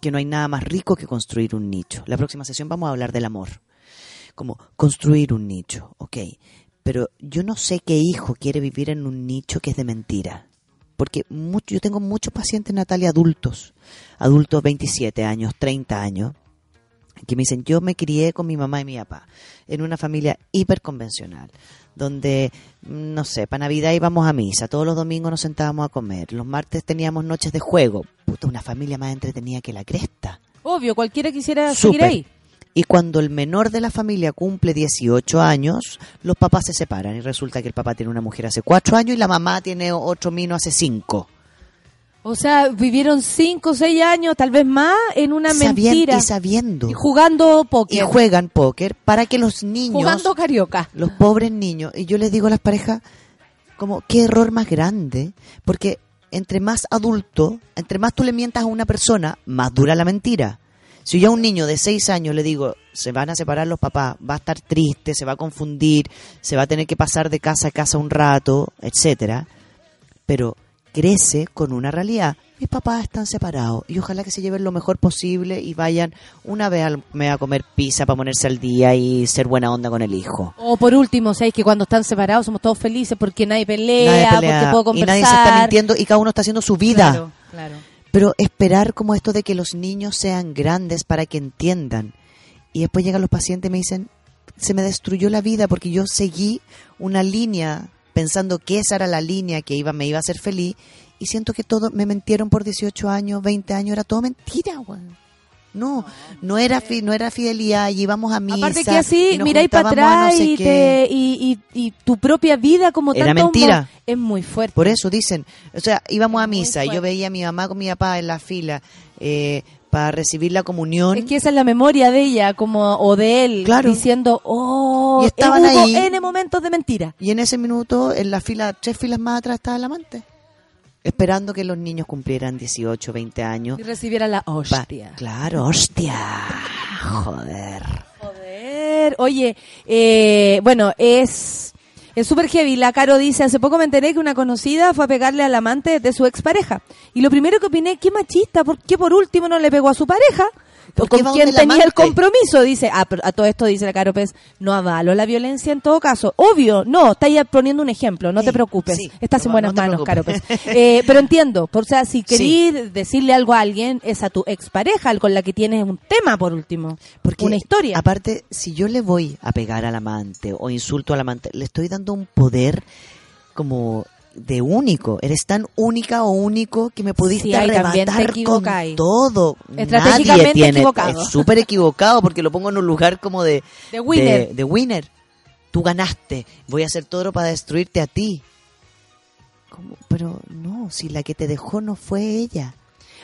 Que no hay nada más rico que construir un nicho. La próxima sesión vamos a hablar del amor. Como construir un nicho, ok. Pero yo no sé qué hijo quiere vivir en un nicho que es de mentira. Porque mucho, yo tengo muchos pacientes, Natalia, adultos, adultos 27 años, 30 años, que me dicen, yo me crié con mi mamá y mi papá en una familia hiperconvencional, donde, no sé, para Navidad íbamos a misa, todos los domingos nos sentábamos a comer, los martes teníamos noches de juego, puta, una familia más entretenida que la cresta. Obvio, cualquiera quisiera seguir ahí. Y cuando el menor de la familia cumple 18 años, los papás se separan y resulta que el papá tiene una mujer hace 4 años y la mamá tiene otro mino hace 5. O sea, vivieron cinco o seis años, tal vez más, en una mentira. Y sabiendo. Y jugando Y póker. juegan póker para que los niños, jugando carioca. los pobres niños, y yo les digo a las parejas, como, qué error más grande, porque entre más adulto, entre más tú le mientas a una persona, más dura la mentira. Si yo a un niño de 6 años le digo, se van a separar los papás, va a estar triste, se va a confundir, se va a tener que pasar de casa a casa un rato, etcétera, pero crece con una realidad. Mis papás están separados y ojalá que se lleven lo mejor posible y vayan una vez al mes a comer pizza para ponerse al día y ser buena onda con el hijo. O por último, ¿sabéis que cuando están separados somos todos felices porque nadie pelea, Nadie pelea, porque puedo y conversar? nadie se está mintiendo y cada uno está haciendo su vida. Claro, claro. Pero esperar como esto de que los niños sean grandes para que entiendan. Y después llegan los pacientes y me dicen, se me destruyó la vida porque yo seguí una línea pensando que esa era la línea que iba, me iba a hacer feliz y siento que todo me mentieron por 18 años, 20 años, era todo mentira, güey. No, no era no era fidelidad y íbamos a misa. Aparte que así miráis para juntábamos a no atrás sé y, te- y, y- y tu propia vida como Era tanto mentira. es muy fuerte. Por eso dicen, o sea, íbamos a misa y yo veía a mi mamá con mi papá en la fila eh, para recibir la comunión. Es que esa es la memoria de ella como o de él Claro. diciendo, oh, Y estaban hubo ahí. N momentos de mentira. Y en ese minuto, en la fila, tres filas más atrás estaba el amante. Esperando que los niños cumplieran 18, 20 años. Y recibiera la Pa- hostia. claro, hostia. Joder. Joder. Oye, eh, bueno, es es súper heavy. La Caro dice, hace poco me enteré que una conocida fue a pegarle al amante de su expareja. Y lo primero que opiné, qué machista, ¿por qué por último no le pegó a su pareja? ¿Por qué con quien tenía el compromiso, dice, ah, pero a todo esto dice la Caro Pérez, no avalo la violencia en todo caso. Obvio, no, está ya poniendo un ejemplo, no Sí, te preocupes, sí, estás en buenas no manos, Caro preocupes. Pérez. Eh, pero entiendo, por, o sea, si Sí. querís decirle algo a alguien, es a tu expareja con la que tienes un tema por último, Porque, una historia. Aparte, si yo le voy a pegar al amante o insulto al amante, le estoy dando un poder como de único. Eres tan única o único que me pudiste Sí, arrebatar con todo. Estratégicamente Nadie tiene, equivocado. Es súper equivocado porque lo pongo en un lugar como de... De winner. De, de winner. Tú ganaste. Voy a hacer todo para destruirte a ti. ¿Cómo? Pero no, si la que te dejó no fue ella.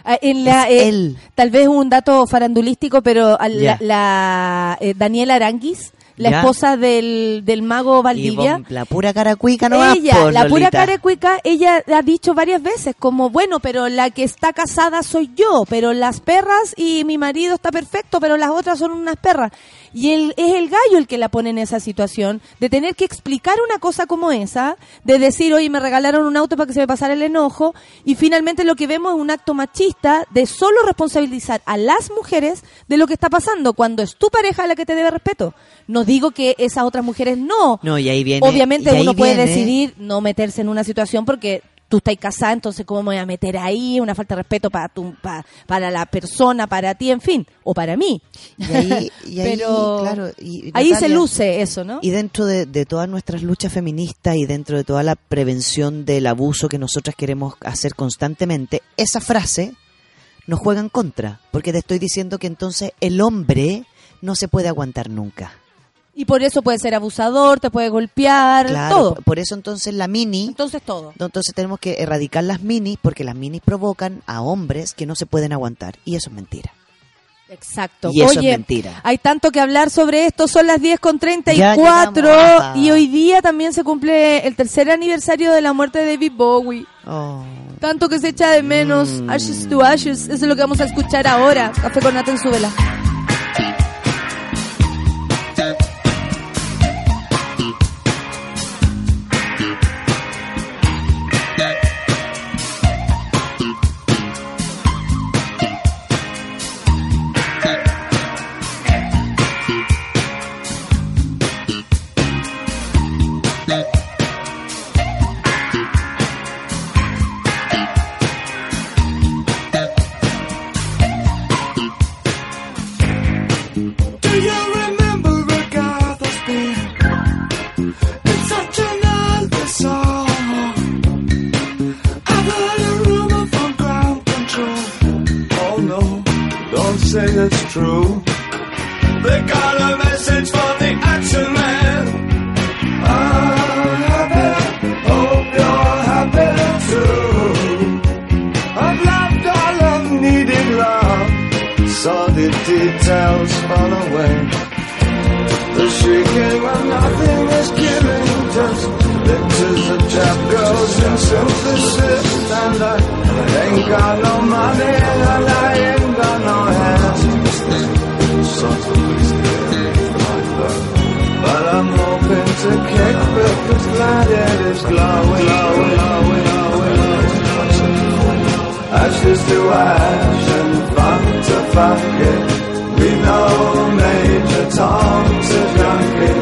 Ah, en la, Es eh, él. Tal vez un dato farandulístico, pero a la, la, eh, Daniela Aranguis, la Ya. esposa del, del mago Valdivia. la pura cara cuica no ella, la pura cara cuica, ella ha dicho varias veces como, bueno, pero la que está casada soy yo, pero las perras y mi marido está perfecto, pero las otras son unas perras. Y él, es el gallo el que la pone en esa situación, de tener que explicar una cosa como esa, de decir, oye, me regalaron un auto para que se me pasara el enojo, y finalmente lo que vemos es un acto machista de solo responsabilizar a las mujeres de lo que está pasando, cuando es tu pareja la que te debe respeto. No digo que esas otras mujeres no, No, y ahí viene. Obviamente y ahí uno puede decidir no meterse en una situación porque tú estás casada, entonces cómo me voy a meter ahí, una falta de respeto para tu, pa- para la persona, para ti, en fin, o para mí. Y ahí, y ahí, Pero claro, y- ahí se luce eso, ¿no? Y dentro de, de todas nuestras luchas feministas y dentro de toda la prevención del abuso que nosotras queremos hacer constantemente, esa frase nos juega en contra, porque te estoy diciendo que entonces el hombre no se puede aguantar nunca. Y por eso puede ser abusador, te puede golpear, Claro, todo. por eso entonces la mini, Entonces todo. entonces tenemos que erradicar las minis porque las minis provocan a hombres que no se pueden aguantar y eso es mentira. Exacto. Y eso es mentira. hay tanto que hablar sobre esto, son las 10 con Ya 34 llegamos. y hoy día también se cumple el tercer aniversario de la muerte de David Bowie. Oh. Tanto que se echa de menos. Mm. Ashes to Ashes. Eso es lo que vamos a escuchar ahora. Café con Nata en su vela. True. They got a message from the action man. I'm happy, hope you're happy too. I've loved all of needed love saw the details fall away. The shrieking when nothing is killing, just pictures of chap girls in synthesis. And I ain't got no money and I glowing, glowing, glowing, glowing, glowing. Ashes to ash and funk to funk it. We know Major Tom's a junkie,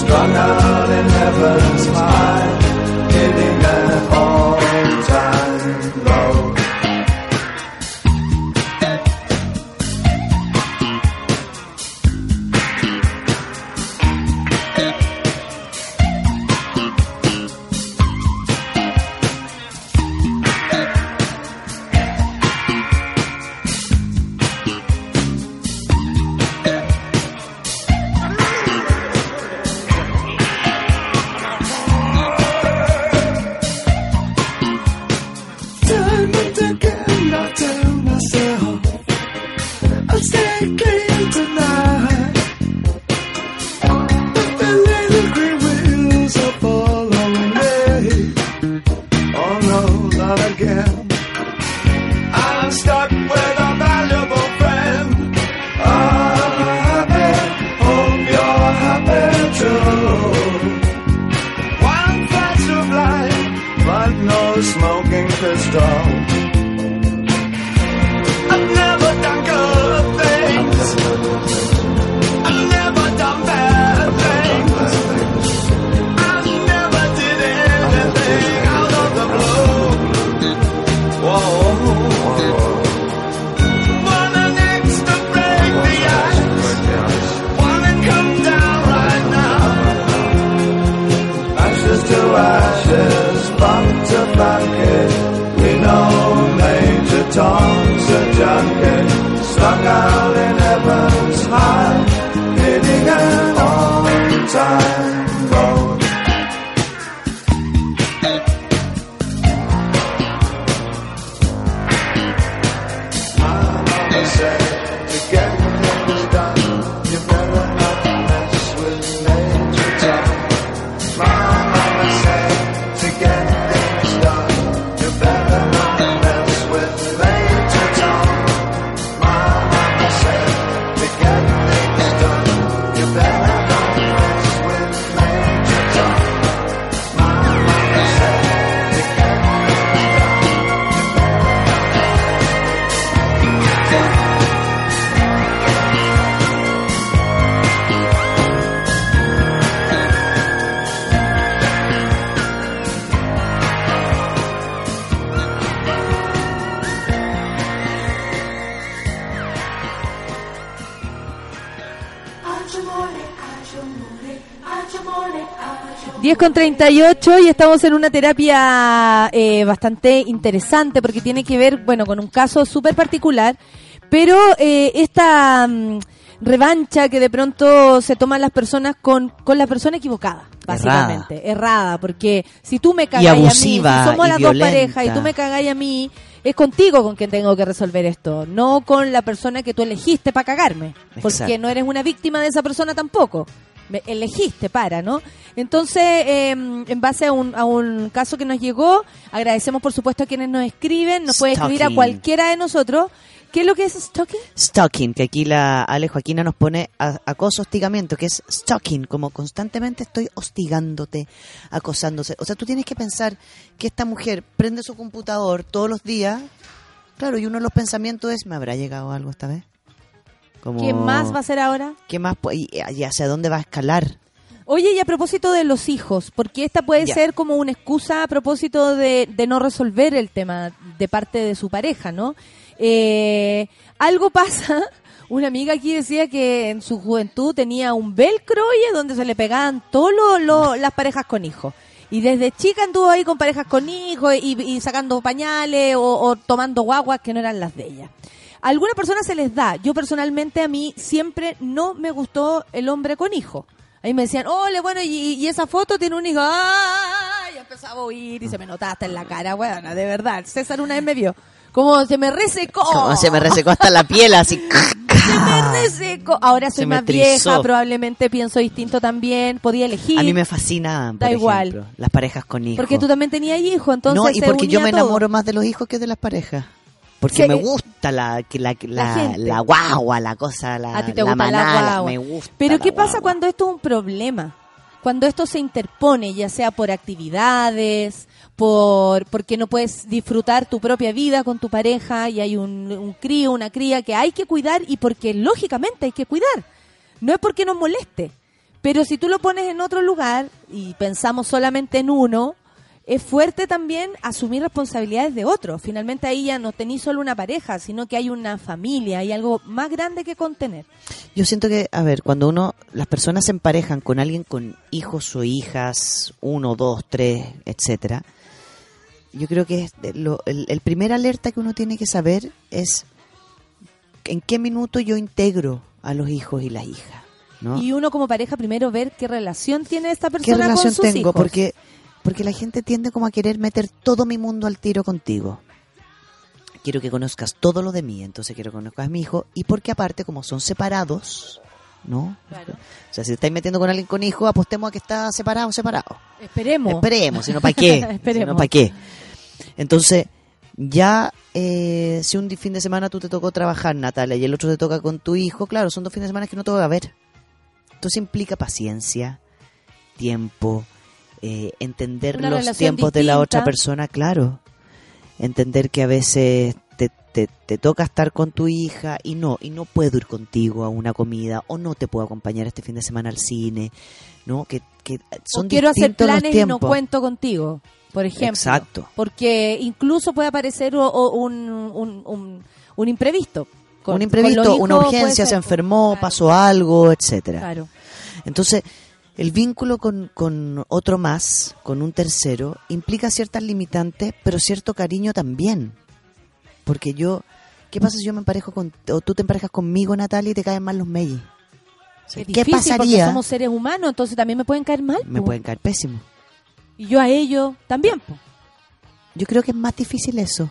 strung out in heaven's high, 10 con 38 y estamos en una terapia eh, bastante interesante porque tiene que ver, bueno, con un caso súper particular, pero eh, esta mm, revancha que de pronto se toman las personas con, con la persona equivocada, básicamente, errada, porque si tú me cagáis abusiva, a mí, si somos y las dos parejas y tú me cagáis a mí, es contigo con quien tengo que resolver esto, no con la persona que tú elegiste para cagarme, porque Exacto. no eres una víctima de esa persona tampoco. Me elegiste para, ¿no? Entonces, eh, en base a un, a un caso que nos llegó, agradecemos por supuesto a quienes nos escriben, nos puede escribir a cualquiera de nosotros. ¿Qué es lo que es stalking? Stalking, que aquí la Ale Joaquina nos pone a- acoso, hostigamiento, que es stalking, como constantemente estoy hostigándote, acosándose. O sea, tú tienes que pensar que esta mujer prende su computador todos los días, claro, y uno de los pensamientos es, ¿me habrá llegado algo esta vez? Como, ¿Qué más va a ser ahora? ¿Qué más? ¿Y, y hacia dónde va a escalar? Oye, y a propósito de los hijos, porque esta puede Ya. ser como una excusa a propósito de, de no resolver el tema de parte de su pareja, ¿no? Eh, algo pasa, una amiga aquí decía que en su juventud tenía un velcro, oye, donde se le pegaban todas las parejas con hijos. Y desde chica anduvo ahí con parejas con hijos y, y sacando pañales o, o tomando guaguas que no eran las de ella. A algunas personas se les da. Yo personalmente a mí siempre no me gustó el hombre con hijo. Ahí me decían, ole, bueno, y, y esa foto tiene un hijo. ¡Ay! Y empezaba a oír y se me notaba hasta en la cara, bueno, de verdad. César una vez me vio. Como se me resecó. Como se me resecó hasta la piel, así. Se me resecó. Ahora soy más vieja, probablemente pienso distinto también. Podía elegir. A mí me fascinan, por Da igual. las parejas con hijos. Porque tú también tenías hijo, entonces. no, y porque yo me todo. enamoro más de los hijos que de las parejas. Porque Sí, me gusta la, que la, la, la la guagua, la cosa, la, A ti te la gusta la manada, guagua. me gusta. Pero la ¿qué pasa cuando esto es un problema? Cuando esto se interpone, ya sea por actividades, por porque no puedes disfrutar tu propia vida con tu pareja y hay un, un crío, una cría que hay que cuidar y porque lógicamente hay que cuidar. No es porque nos moleste. Pero si tú lo pones en otro lugar y pensamos solamente en uno, es fuerte también asumir responsabilidades de otros. Finalmente ahí ya no tenés solo una pareja, sino que hay una familia, hay algo más grande que contener. Yo siento que, a ver, cuando uno, las personas se emparejan con alguien con hijos o hijas, uno, dos, tres, etcétera, yo creo que es lo- el, el primer alerta que uno tiene que saber es en qué minuto yo integro a los hijos y las hijas. ¿no? Y uno como pareja primero ver qué relación tiene esta ¿Qué persona relación con sus tengo? hijos. Porque, porque la gente tiende como a querer meter todo mi mundo al tiro contigo. Quiero que conozcas todo lo de mí, entonces quiero que conozcas a mi hijo. Y porque aparte, como son separados, ¿no? O sea, si te estáis metiendo con alguien con hijo, apostemos a que está separado, separado. Esperemos. Esperemos, si no, ¿para qué? Esperemos. Si no, ¿para qué? Entonces, ya eh, si un fin de semana tú te tocó trabajar, Natalia, y el otro te toca con tu hijo, claro, son dos fines de semana que no te voy a ver. Entonces implica paciencia, tiempo, eh, entender Una los tiempos de la otra persona, claro. Entender que a veces te, te, te toca estar con tu hija y no, y no puedo ir contigo a una comida, o no te puedo acompañar este fin de semana al cine, ¿no? Que, que son O quiero hacer planes y no cuento contigo, por ejemplo. Exacto. Porque incluso puede aparecer o- o un, un, un- un imprevisto. Con- un imprevisto, una urgencia, se enfermó, pasó algo, etcétera. Claro. Entonces, el vínculo con, con otro más, con un tercero, implica ciertas limitantes, pero cierto cariño también. Porque yo, ¿qué pasa si yo me emparejo con, o tú te emparejas conmigo, Natalia, y te caen mal los mellis? O sea, Es ¿Qué difícil Porque pasaría? somos seres humanos, entonces también me pueden caer mal. Me po. pueden caer pésimo. Y yo a ellos también. po. Yo creo que es más difícil eso.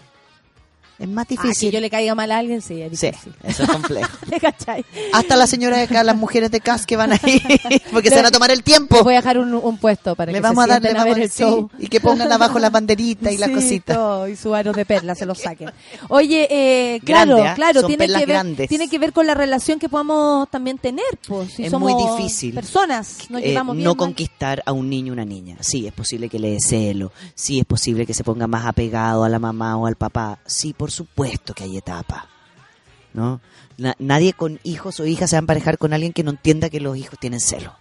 Es más Ah, difícil. yo le caiga mal a alguien, sí, es Sí, difícil. eso es complejo. Hasta las señoras de acá, las mujeres de CAS que van ahí, porque se van a tomar el tiempo. Voy a dejar un, un puesto para Le que vamos a se dar, le sienten a ver a- el sí, show. y que pongan abajo las banderitas y las Sí, cositas. todo, y su aro de perlas se lo saquen. Oye, eh, claro, Grande, ¿ah? claro, Son tiene que, ver, grandes. tiene que ver con la relación que podamos también tener, pues, si Es somos muy difícil. personas, nos Eh, llevamos bien no conquistar a un niño o una niña. Sí, es posible que le dé celo. Sí, es posible que se ponga más apegado a la mamá o al papá. Sí, por supuesto que hay etapas. ¿No? Na- nadie con hijos o hijas se va a emparejar con alguien que no entienda que los hijos tienen celo.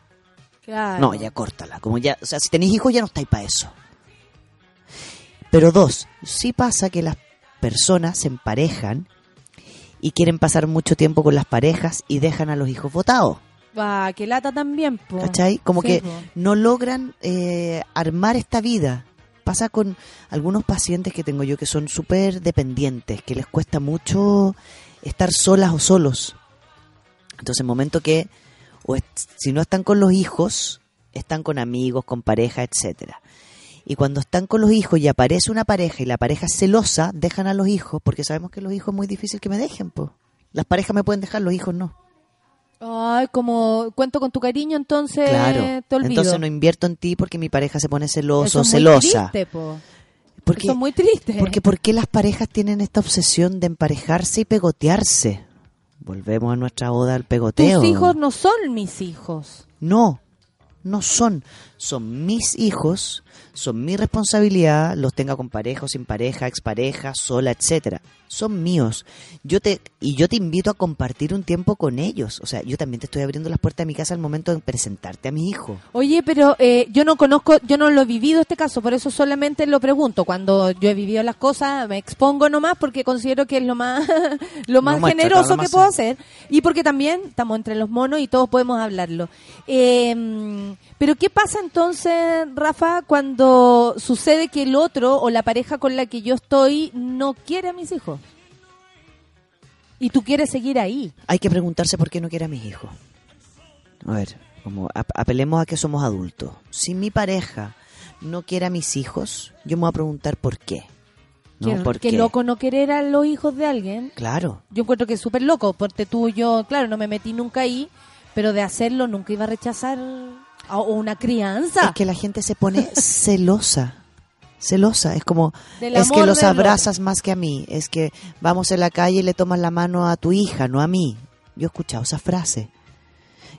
Claro. No, ya córtala. Como ya, o sea, si tenéis hijos ya no estáis para eso. Pero dos, sí pasa que las personas se emparejan y quieren pasar mucho tiempo con las parejas y dejan a los hijos votados. Ah, que lata también, po. ¿Cachai? Como Sí, que po. no logran eh, armar esta vida. Pasa con algunos pacientes que tengo yo que son súper dependientes, que les cuesta mucho estar solas o solos. Entonces, momento que, o si no están con los hijos, están con amigos, con pareja, etcétera. Y cuando están con los hijos y aparece una pareja y la pareja es celosa, dejan a los hijos, porque sabemos que los hijos es muy difícil que me dejen, pues. Las parejas me pueden dejar, los hijos no. Ay, como cuento con tu cariño, entonces Claro. te olvido. Entonces no invierto en ti porque mi pareja se pone celoso Eso es muy celosa. triste, po. Porque, Eso es muy triste. porque ¿por qué las parejas tienen esta obsesión de emparejarse y pegotearse? Volvemos a nuestra oda al pegoteo. Tus hijos no son mis hijos. No, no son. Son mis hijos, son mi responsabilidad, los tenga con pareja o sin pareja, expareja, sola, etcétera. Son míos. Yo te y yo te invito a compartir un tiempo con ellos. O sea, yo también te estoy abriendo las puertas de mi casa al momento de presentarte a mi hijo. Oye, pero eh, yo no conozco, yo no lo he vivido este caso, por eso solamente lo pregunto. Cuando yo he vivido las cosas, me expongo nomás porque considero que es lo más, lo más generoso que puedo hacer y porque también estamos entre los monos y todos podemos hablarlo. Eh, pero ¿qué pasa entonces, Rafa, cuando sucede que el otro o la pareja con la que yo estoy no quiere a mis hijos? Y tú quieres seguir ahí. Hay que preguntarse por qué no quiere a mis hijos. A ver, como ap- apelemos a que somos adultos. Si mi pareja no quiere a mis hijos, yo me voy a preguntar por qué. ¿No? Qué, ¿Por qué qué? loco no querer a los hijos de alguien. Claro. Yo encuentro que es súper loco, porque tú, yo, claro, no me metí nunca ahí, pero de hacerlo nunca iba a rechazar o una crianza. Es que la gente se pone celosa. Celosa. Es como, es que los abrazas más que a mí. Es que vamos en la calle y le tomas la mano a tu hija, no a mí. Yo he escuchado esa frase.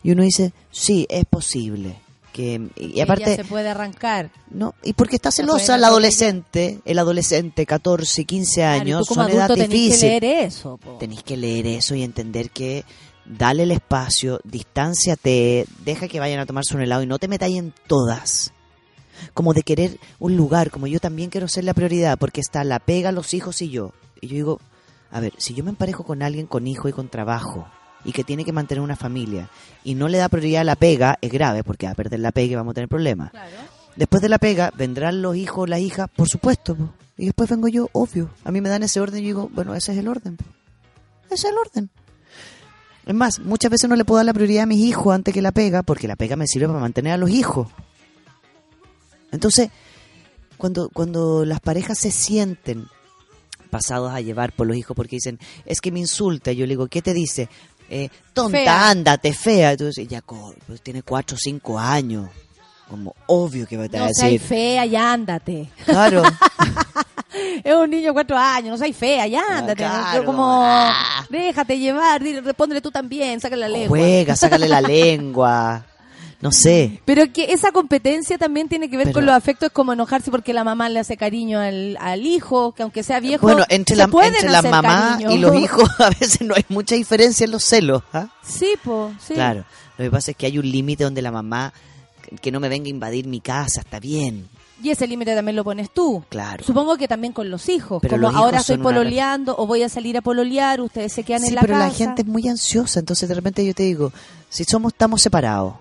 Y uno dice, sí, es posible. Que, y Ella aparte, se puede arrancar. No, y porque está celosa la adolescente, el adolescente, 14, 15 Claro, y años, tú como son edad adulto tenés difícil. que leer eso. po. Tenéis que leer eso y entender que dale el espacio, distánciate, deja que vayan a tomarse un helado y no te metáis en todas. Como de querer un lugar, como yo también quiero ser la prioridad, porque está la pega, los hijos y yo. Y yo digo, a ver, si yo me emparejo con alguien con hijo y con trabajo, y que tiene que mantener una familia, y no le da prioridad a la pega, es grave, porque va a perder la pega y vamos a tener problemas. Después de la pega, vendrán los hijos, las hijas, por supuesto. po. Y después vengo yo, obvio. A mí me dan ese orden y yo digo, bueno, ese es el orden. po. Ese es el orden. Es más, muchas veces no le puedo dar la prioridad a mis hijos antes que la pega, porque la pega me sirve para mantener a los hijos. Entonces, cuando, cuando las parejas se sienten pasados a llevar por los hijos porque dicen, es que me insulta, yo le digo, ¿qué te dice? Eh, tonta, Fea. ándate, fea. Entonces, ya pues, tiene cuatro o cinco años. Como obvio que va a No decir. fea, ya ándate. Claro. Es un niño de cuatro años, no seas fea, ya ándate. claro. Yo como, déjate llevar, dile, respóndele tú también, sácale la lengua. Juega, sácale la lengua. No sé. Pero que esa competencia también tiene que ver Pero- con los afectos, como enojarse porque la mamá le hace cariño al, al hijo, que aunque sea viejo, Bueno, entre la, entre la hacer mamá cariño. y los hijos a veces no hay mucha diferencia en los celos. ¿ah? Sí, po, sí. Claro. Lo que pasa es que hay un límite donde la mamá, que no me venga a invadir mi casa, está bien. Y ese límite también lo pones tú. Claro. Supongo que también con los hijos. Pero como los hijos ahora estoy una- pololeando o voy a salir a pololear, ustedes se quedan Sí, en la pero casa. la gente es muy ansiosa, entonces de repente yo te digo, si somos, estamos separados,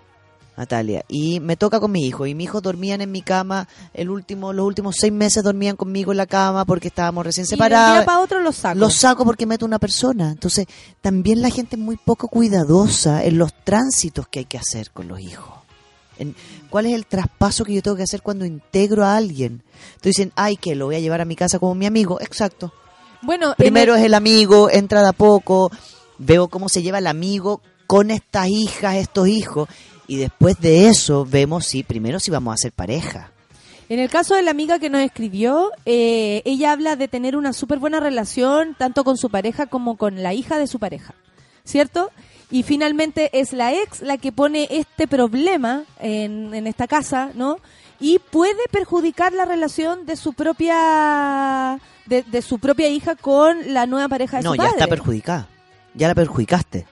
Natalia, y me toca con mi hijo, y mi hijo dormían en mi cama, el último, los últimos seis meses dormían conmigo en la cama porque estábamos recién Y de un separados. día para otro los saco. Los saco porque meto una persona. Entonces, también la gente es muy poco cuidadosa en los tránsitos que hay que hacer con los hijos. En, ¿Cuál es el traspaso que yo tengo que hacer cuando integro a alguien? Entonces dicen, ay, que lo voy a llevar a mi casa como mi amigo. Exacto. Bueno, en Primero el- es el amigo, entra de a poco, veo cómo se lleva el amigo con estas hijas, estos hijos, y después de eso vemos si, primero si vamos a ser pareja. En el caso de la amiga que nos escribió, eh, ella habla de tener una súper buena relación tanto con su pareja como con la hija de su pareja, ¿cierto? Y finalmente es la ex la que pone este problema en, en esta casa, ¿no? Y puede perjudicar la relación de su propia de, de su propia hija con la nueva pareja de No, su ya padre. está perjudicada. Ya la perjudicaste.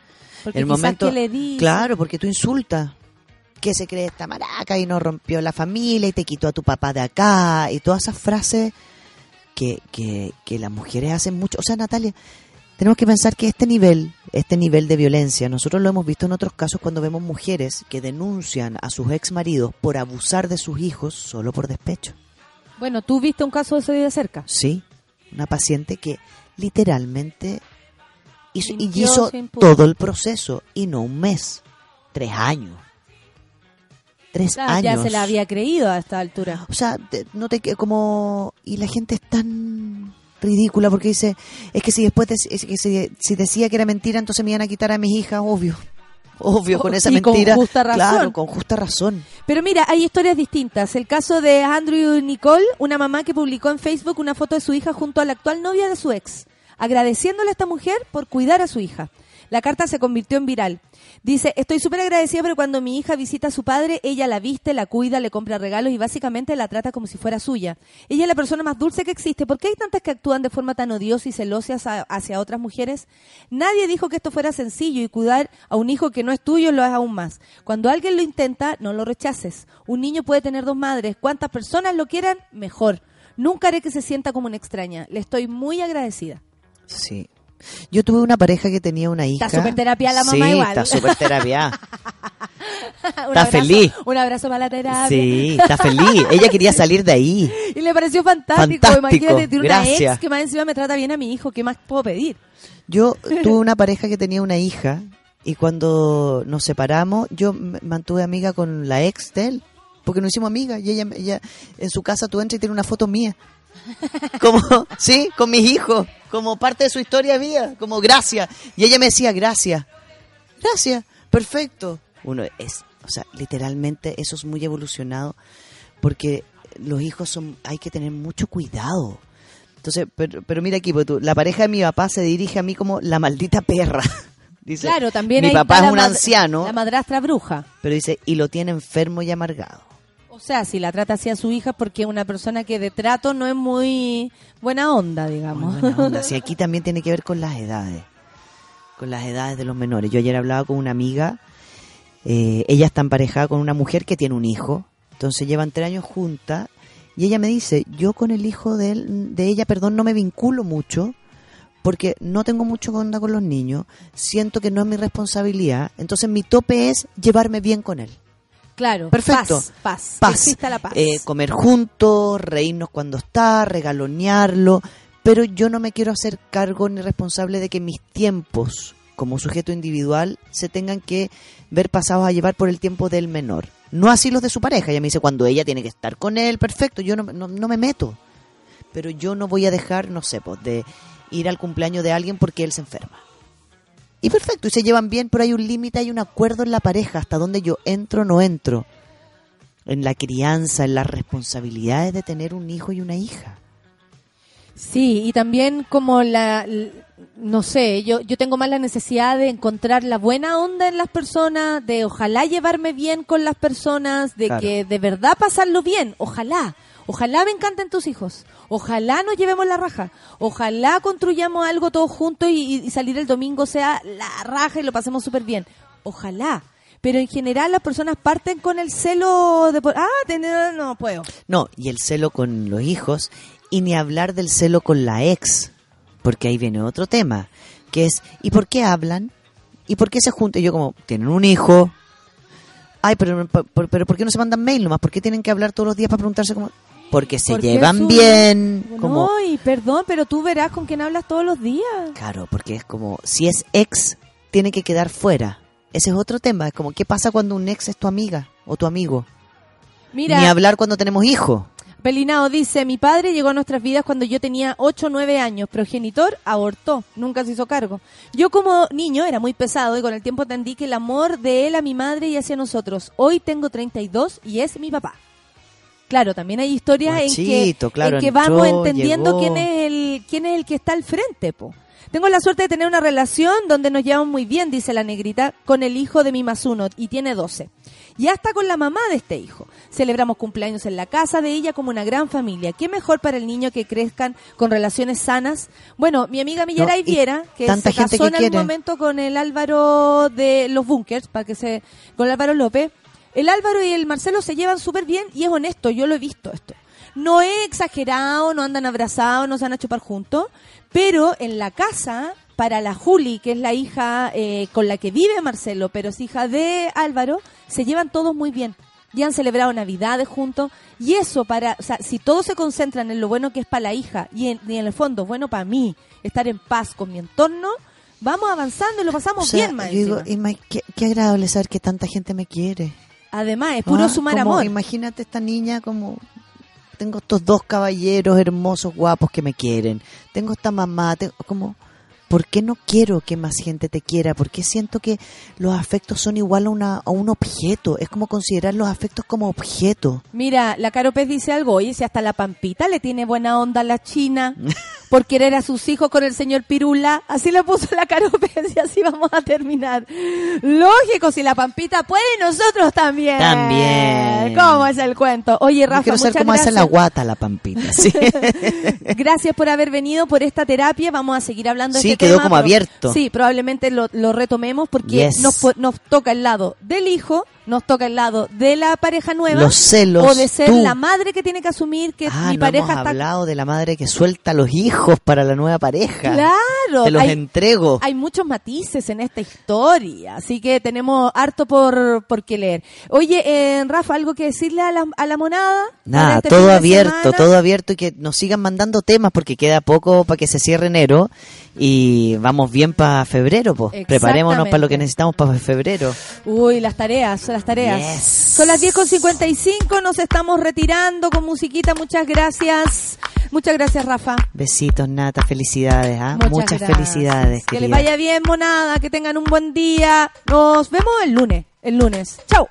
Porque el momento que le dice- Claro, porque tú insultas. Que se cree esta maraca y no rompió la familia y te quitó a tu papá de acá y todas esas frases que, que, que las mujeres hacen mucho. O sea, Natalia, tenemos que pensar que este nivel, este nivel de violencia, nosotros lo hemos visto en otros casos cuando vemos mujeres que denuncian a sus ex maridos por abusar de sus hijos solo por despecho. Bueno, ¿tú viste un caso de eso de cerca? Sí, una paciente que literalmente hizo, y hizo todo el proceso y no un mes, tres años. Tres Claro, años. ya se la había creído a esta altura. O sea, no te como y la gente es tan ridícula porque dice, es que si después que si, si decía que era mentira, entonces me iban a quitar a mis hijas, obvio. Obvio, con esa Y con mentira. justa razón. Claro, con justa razón. Pero mira, hay historias distintas. El caso de Andrew Nicole, una mamá que publicó en Facebook una foto de su hija junto a la actual novia de su ex, agradeciéndole a esta mujer por cuidar a su hija. La carta se convirtió en viral. Dice, estoy súper agradecida, pero cuando mi hija visita a su padre, ella la viste, la cuida, le compra regalos y básicamente la trata como si fuera suya. Ella es la persona más dulce que existe. ¿Por qué hay tantas que actúan de forma tan odiosa y celosa hacia, otras mujeres? Nadie dijo que esto fuera sencillo y cuidar a un hijo que no es tuyo lo es aún más. Cuando alguien lo intenta, no lo rechaces. Un niño puede tener dos madres. Cuantas personas lo quieran, mejor. Nunca haré que se sienta como una extraña. Le estoy muy agradecida. Sí. Yo tuve una pareja que tenía una hija. Está súper terapia la mamá sí, igual. está súper terapia. Está abrazo- feliz. Un abrazo para la terapia. Sí, está feliz. Ella quería salir de ahí. Y le pareció fantástico. Fantástico, Imagínate, tiene una gracias. ex que más encima me trata bien a mi hijo. ¿Qué más puedo pedir? Yo tuve una pareja que tenía una hija y cuando nos separamos, yo me mantuve amiga con la ex de él, porque nos hicimos amigas y ella, ella en su casa tú entras y tiene una foto mía. Como, sí, con mis hijos, como parte de su historia mía, como gracias. Y ella me decía, gracias, gracias, perfecto. Uno es, o sea, literalmente eso es muy evolucionado porque los hijos son, hay que tener mucho cuidado. Entonces, pero, pero mira aquí, porque tú, la pareja de mi papá se dirige a mí como la maldita perra. Dice, claro, también mi papá es un anciano, La madrastra bruja. pero dice, y lo tiene enfermo y amargado. O sea, si la trata así a su hija porque es una persona que de trato no es muy buena onda, digamos. Buena onda. Sí, aquí también tiene que ver con las edades, con las edades de los menores. Yo ayer hablaba con una amiga, eh, ella está emparejada con una mujer que tiene un hijo, entonces llevan tres años juntas, y ella me dice, yo con el hijo de, él, de ella, perdón, no me vinculo mucho, porque no tengo mucho onda con los niños, siento que no es mi responsabilidad, entonces mi tope es llevarme bien con él. Claro, Perfecto. Paz, paz. Paz. Exista la paz. Eh, comer juntos, reírnos cuando está, regalonearlo, pero yo no me quiero hacer cargo ni responsable de que mis tiempos como sujeto individual se tengan que ver pasados a llevar por el tiempo del menor. No así los de su pareja. Ella me dice, cuando ella tiene que estar con él, perfecto, yo no, no, no me meto. Pero yo no voy a dejar, no sé, pues, de ir al cumpleaños de alguien porque él se enferma. Y perfecto, y se llevan bien, pero hay un límite, hay un acuerdo en la pareja, hasta donde yo entro o no entro. En la crianza, en las responsabilidades de tener un hijo y una hija. Sí, y también como la, no sé, yo, yo tengo más la necesidad de encontrar la buena onda en las personas, de ojalá llevarme bien con las personas, de Claro. que de verdad pasarlo bien, ojalá. Ojalá me encanten tus hijos. Ojalá nos llevemos la raja. Ojalá construyamos algo todos juntos y, salir el domingo sea la raja y lo pasemos súper bien. Ojalá. Pero en general las personas parten con el celo de... por- Ah, tener- no puedo. No, y el celo con los hijos, y ni hablar del celo con la ex, porque ahí viene otro tema, que es, ¿y por qué hablan? ¿Y por qué se juntan? Yo como, tienen un hijo. Ay, pero, pero, pero ¿por qué no se mandan mail nomás? ¿Por qué tienen que hablar todos los días para preguntarse cómo? Porque se llevan bien. Como, No, y perdón, pero tú verás con quién hablas todos los días. Claro, porque es como, si es ex, tiene que quedar fuera. Ese es otro tema. Es como, ¿qué pasa cuando un ex es tu amiga o tu amigo? Mira, Ni hablar cuando tenemos hijos. Pelinao dice, mi padre llegó a nuestras vidas cuando yo tenía 8 o 9 años, progenitor abortó, nunca se hizo cargo. Yo como niño era muy pesado y con el tiempo entendí que el amor de él a mi madre y hacia nosotros. Hoy tengo 32 y es mi papá. Claro, también hay historias en que, claro, en que entró, vamos entendiendo llegó. quién es el quién es el que está al frente, po. Tengo la suerte de tener una relación donde nos llevamos muy bien, dice la negrita, con el hijo de mi Masuno y tiene 12. Y hasta con la mamá de este hijo. Celebramos cumpleaños en la casa de ella como una gran familia. ¿Qué mejor para el niño que crezcan con relaciones sanas? Bueno, mi amiga Millaray No, y Viera, que se casó que en algún momento con el Álvaro de los Bunkers, para que se con el Álvaro López. El Álvaro y el Marcelo se llevan súper bien y es honesto, yo lo he visto esto. No es exagerado, no andan abrazados, no se van a chupar juntos, pero en la casa para la Juli, que es la hija eh, con la que vive Marcelo, pero es hija de Álvaro, se llevan todos muy bien. Ya han celebrado Navidades juntos. Y eso para, o sea, si todos se concentran en lo bueno que es para la hija y en, y en el fondo, bueno para mí, estar en paz con mi entorno, vamos avanzando y lo pasamos O sea, bien, más digo, ima- qué, qué agradable saber que tanta gente me quiere. Además, es puro Ah, sumar como, amor. Imagínate esta niña como... Tengo estos dos caballeros hermosos, guapos que me quieren. Tengo esta mamá, tengo, como... ¿Por qué no quiero que más gente te quiera? ¿Por qué siento que los afectos son igual a, una, a un objeto? Es como considerar los afectos como objeto. Mira, la Caro Pez dice algo, oye, si hasta la Pampita le tiene buena onda a la China por querer a sus hijos con el señor Pirula, así le puso la Caro Pez y así vamos a terminar. Lógico, si la Pampita puede, nosotros también. También. ¿Cómo es el cuento? Oye, Yo Rafa, quiero saber cómo hace gracias. la guata la pampita. Sí, Gracias por haber venido por esta terapia. Vamos a seguir hablando de Sí, este quedó como abierto. Sí, probablemente lo, lo retomemos porque Yes. nos, nos toca el lado del hijo, nos toca el lado de la pareja nueva. Los celos, O de ser tú. la madre que tiene que asumir que ah, mi no pareja hemos está. hablado de la madre que suelta a los hijos para la nueva pareja. Claro. Te los hay, entrego. hay muchos matices en esta historia, así que tenemos harto por, por qué leer. Oye, eh, Rafa, ¿algo que decirle a la, a la monada? Nada, este todo abierto, semana? todo abierto y que nos sigan mandando temas porque queda poco para que se cierre enero y vamos bien para febrero, pues. Preparémonos para lo que necesitamos para febrero. Uy, las tareas, son las tareas. Yes. Son las 10.55, nos estamos retirando con musiquita. Muchas gracias. Muchas gracias, Rafa. Besitos, Nata, felicidades, ¿ah? Muchas felicidades. Que les vaya bien, monada, que tengan un buen día. Nos vemos el lunes, el lunes. Chao.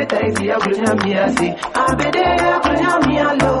appetite ya kunya miasi abede ya kunya mialo